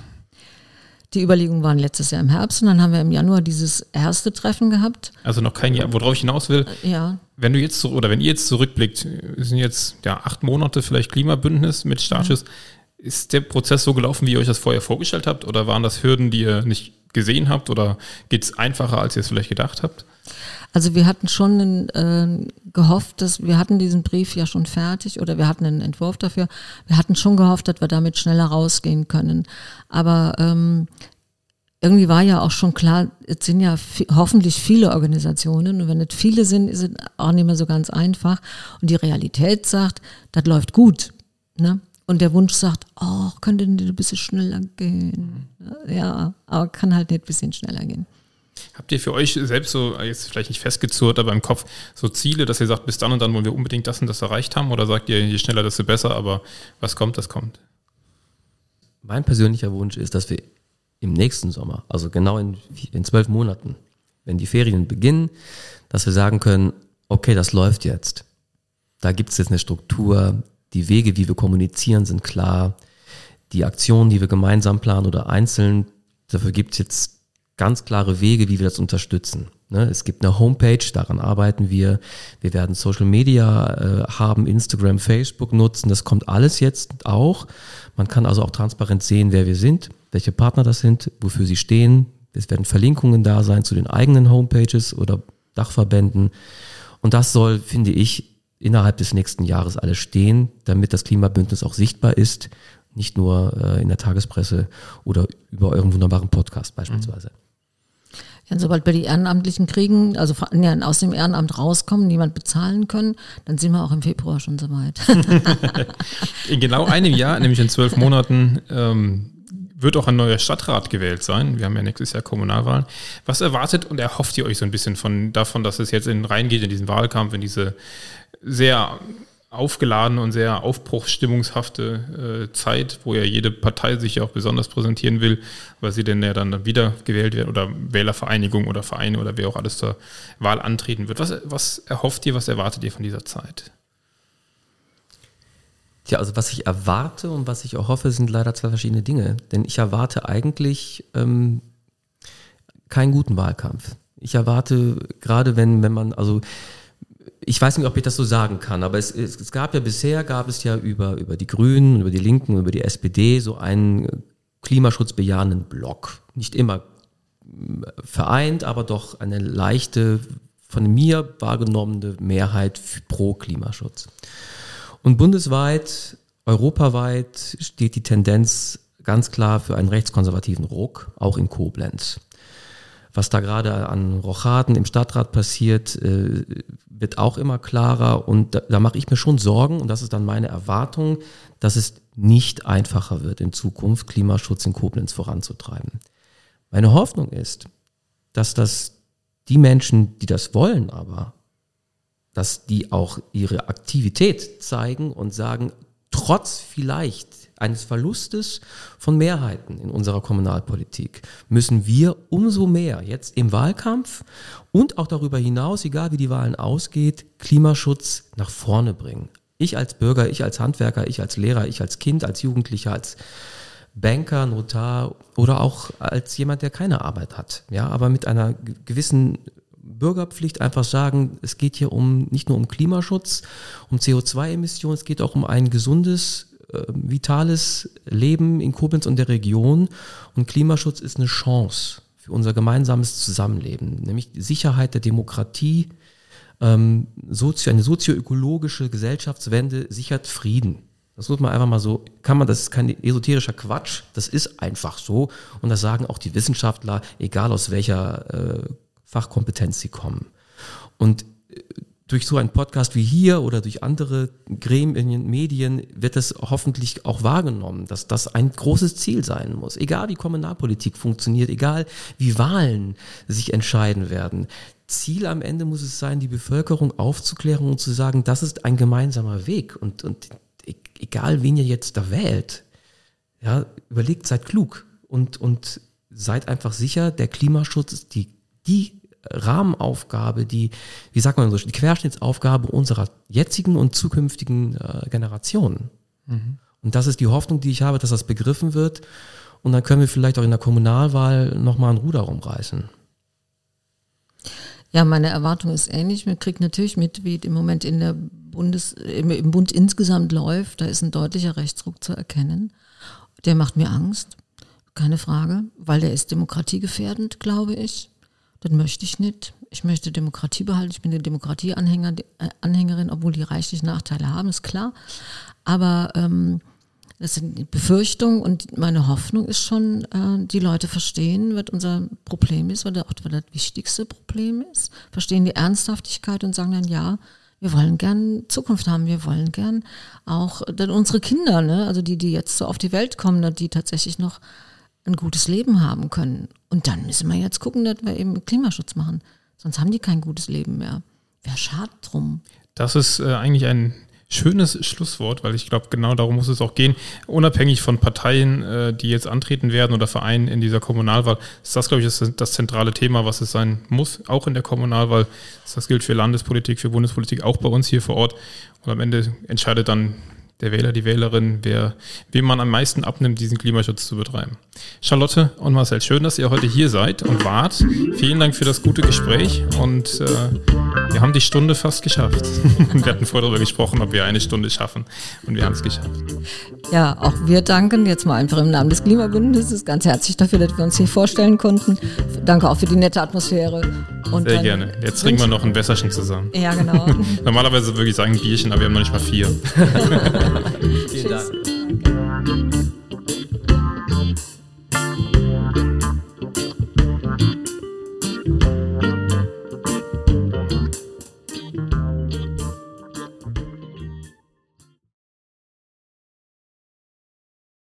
Die Überlegungen waren letztes Jahr im Herbst und dann haben wir im Januar dieses erste Treffen gehabt. Also noch kein Jahr, worauf ich hinaus will. Äh, ja. Wenn du jetzt oder wenn ihr jetzt zurückblickt, sind jetzt ja acht Monate vielleicht Klimabündnis mit Startschuss. Mhm. Ist der Prozess so gelaufen, wie ihr euch das vorher vorgestellt habt? Oder waren das Hürden, die ihr nicht gesehen habt oder geht es einfacher, als ihr es vielleicht gedacht habt? Also wir hatten schon äh, gehofft, dass wir hatten diesen Brief ja schon fertig oder wir hatten einen Entwurf dafür. Wir hatten schon gehofft, dass wir damit schneller rausgehen können. Aber ähm, irgendwie war ja auch schon klar, es sind ja hoffentlich viele Organisationen und wenn es viele sind, ist es auch nicht mehr so ganz einfach. Und die Realität sagt, das läuft gut. Ne? Und der Wunsch sagt, oh, könnte denn ein bisschen schneller gehen? Ja, aber kann halt nicht ein bisschen schneller gehen. Habt ihr für euch selbst so, jetzt vielleicht nicht festgezurrt, aber im Kopf so Ziele, dass ihr sagt, bis dann und dann wollen wir unbedingt das und das erreicht haben? Oder sagt ihr, je schneller, desto besser, aber was kommt, das kommt? Mein persönlicher Wunsch ist, dass wir im nächsten Sommer, also genau in, in zwölf Monaten, wenn die Ferien beginnen, dass wir sagen können, okay, das läuft jetzt. Da gibt es jetzt eine Struktur, die Wege, wie wir kommunizieren, sind klar. Die Aktionen, die wir gemeinsam planen oder einzeln, dafür gibt es jetzt ganz klare Wege, wie wir das unterstützen. Ne? Es gibt eine Homepage, daran arbeiten wir. Wir werden Social Media äh, haben, Instagram, Facebook nutzen. Das kommt alles jetzt auch. Man kann also auch transparent sehen, wer wir sind, welche Partner das sind, wofür sie stehen. Es werden Verlinkungen da sein zu den eigenen Homepages oder Dachverbänden. Und das soll, finde ich, innerhalb des nächsten Jahres alles stehen, damit das Klimabündnis auch sichtbar ist, nicht nur äh, in der Tagespresse oder über euren wunderbaren Podcast beispielsweise. Ja, und sobald wir die Ehrenamtlichen kriegen, also ja, aus dem Ehrenamt rauskommen, niemand bezahlen können, dann sind wir auch im Februar schon soweit. in genau einem Jahr, nämlich in zwölf Monaten, ähm, wird auch ein neuer Stadtrat gewählt sein. Wir haben ja nächstes Jahr Kommunalwahlen. Was erwartet und erhofft ihr euch so ein bisschen von davon, dass es jetzt in, reingeht in diesen Wahlkampf, in diese sehr aufgeladene und sehr aufbruchsstimmungshafte äh, Zeit, wo ja jede Partei sich ja auch besonders präsentieren will, weil sie denn ja dann wieder gewählt werden oder Wählervereinigung oder Vereine oder wer auch alles zur Wahl antreten wird. Was, was erhofft ihr, was erwartet ihr von dieser Zeit? Tja, also was ich erwarte und was ich auch hoffe, sind leider zwei verschiedene Dinge. Denn ich erwarte eigentlich ähm, keinen guten Wahlkampf. Ich erwarte, gerade wenn, wenn man, also ich weiß nicht, ob ich das so sagen kann, aber es, es, es, gab ja bisher, gab es ja über, über die Grünen, über die Linken, über die SPD so einen klimaschutzbejahenden Block. Nicht immer äh, vereint, aber doch eine leichte, von mir wahrgenommene Mehrheit pro Klimaschutz. Und bundesweit, europaweit steht die Tendenz ganz klar für einen rechtskonservativen Ruck, auch in Koblenz. Was da gerade an Rochaden im Stadtrat passiert, äh, wird auch immer klarer und da, da mache ich mir schon Sorgen und das ist dann meine Erwartung, dass es nicht einfacher wird in Zukunft, Klimaschutz in Koblenz voranzutreiben. Meine Hoffnung ist, dass das die Menschen, die das wollen, aber, dass die auch ihre Aktivität zeigen und sagen, trotz vielleicht eines Verlustes von Mehrheiten in unserer Kommunalpolitik müssen wir umso mehr jetzt im Wahlkampf und auch darüber hinaus, egal wie die Wahlen ausgeht, Klimaschutz nach vorne bringen. Ich als Bürger, ich als Handwerker, ich als Lehrer, ich als Kind, als Jugendlicher, als Banker, Notar oder auch als jemand, der keine Arbeit hat. Ja, aber mit einer gewissen Bürgerpflicht einfach sagen, es geht hier um nicht nur um Klimaschutz, um CO2-Emissionen, es geht auch um ein gesundes, äh, vitales Leben in Koblenz und der Region. Und Klimaschutz ist eine Chance für unser gemeinsames Zusammenleben, nämlich Sicherheit der Demokratie. Ähm, sozio, eine sozioökologische Gesellschaftswende sichert Frieden. Das muss man einfach mal so, kann man, das ist kein esoterischer Quatsch, das ist einfach so. Und das sagen auch die Wissenschaftler, egal aus welcher äh, Fachkompetenz sie kommen. Und äh, durch so einen Podcast wie hier oder durch andere Gremien, Medien wird es hoffentlich auch wahrgenommen, dass das ein großes Ziel sein muss. Egal wie Kommunalpolitik funktioniert, egal wie Wahlen sich entscheiden werden. Ziel am Ende muss es sein, die Bevölkerung aufzuklären und zu sagen, das ist ein gemeinsamer Weg. Und, und e-, egal wen ihr jetzt da wählt, ja, überlegt, seid klug und, und seid einfach sicher, der Klimaschutz ist die, die Rahmenaufgabe, die, wie sagt man so, die Querschnittsaufgabe unserer jetzigen und zukünftigen äh, Generationen. Mhm. Und das ist die Hoffnung, die ich habe, dass das begriffen wird. Und dann können wir vielleicht auch in der Kommunalwahl nochmal ein Ruder rumreißen. Ja, meine Erwartung ist ähnlich. Man kriegt natürlich mit, wie im Moment in der Bundes, im Bund insgesamt läuft. Da ist ein deutlicher Rechtsruck zu erkennen. Der macht mir Angst, keine Frage, weil der ist demokratiegefährdend, glaube ich. Das möchte ich nicht. Ich möchte Demokratie behalten. Ich bin eine Demokratieanhängerin, äh, obwohl die reichlich Nachteile haben, ist klar. Aber ähm, das sind die Befürchtungen und meine Hoffnung ist schon, äh, die Leute verstehen, was unser Problem ist, was das, was das wichtigste Problem ist, verstehen die Ernsthaftigkeit und sagen dann, ja, wir wollen gern Zukunft haben, wir wollen gern auch dann unsere Kinder, ne, also die, die jetzt so auf die Welt kommen, die tatsächlich noch ein gutes Leben haben können. Und dann müssen wir jetzt gucken, dass wir eben Klimaschutz machen. Sonst haben die kein gutes Leben mehr. Wäre schade drum. Das ist äh, eigentlich ein schönes Schlusswort, weil ich glaube, genau darum muss es auch gehen. Unabhängig von Parteien, äh, die jetzt antreten werden oder Vereinen in dieser Kommunalwahl, ist das, glaube ich, das, das, zentrale Thema, was es sein muss, auch in der Kommunalwahl. Das gilt für Landespolitik, für Bundespolitik, auch bei uns hier vor Ort. Und am Ende entscheidet dann der Wähler, die Wählerin, wer, wem man am meisten abnimmt, diesen Klimaschutz zu betreiben. Charlotte und Marcel, schön, dass ihr heute hier seid und wart. Vielen Dank für das gute Gespräch und äh, wir haben die Stunde fast geschafft. wir hatten vorher darüber gesprochen, ob wir eine Stunde schaffen und wir haben es geschafft. Ja, auch wir danken jetzt mal einfach im Namen des Klimabündnisses ganz herzlich dafür, dass wir uns hier vorstellen konnten. Danke auch für die nette Atmosphäre. Und Sehr gerne. Jetzt trinken wir noch ein Wässerchen zusammen. Ja, genau. Normalerweise würde ich sagen Bierchen, aber wir haben noch nicht mal vier. Vielen Dank.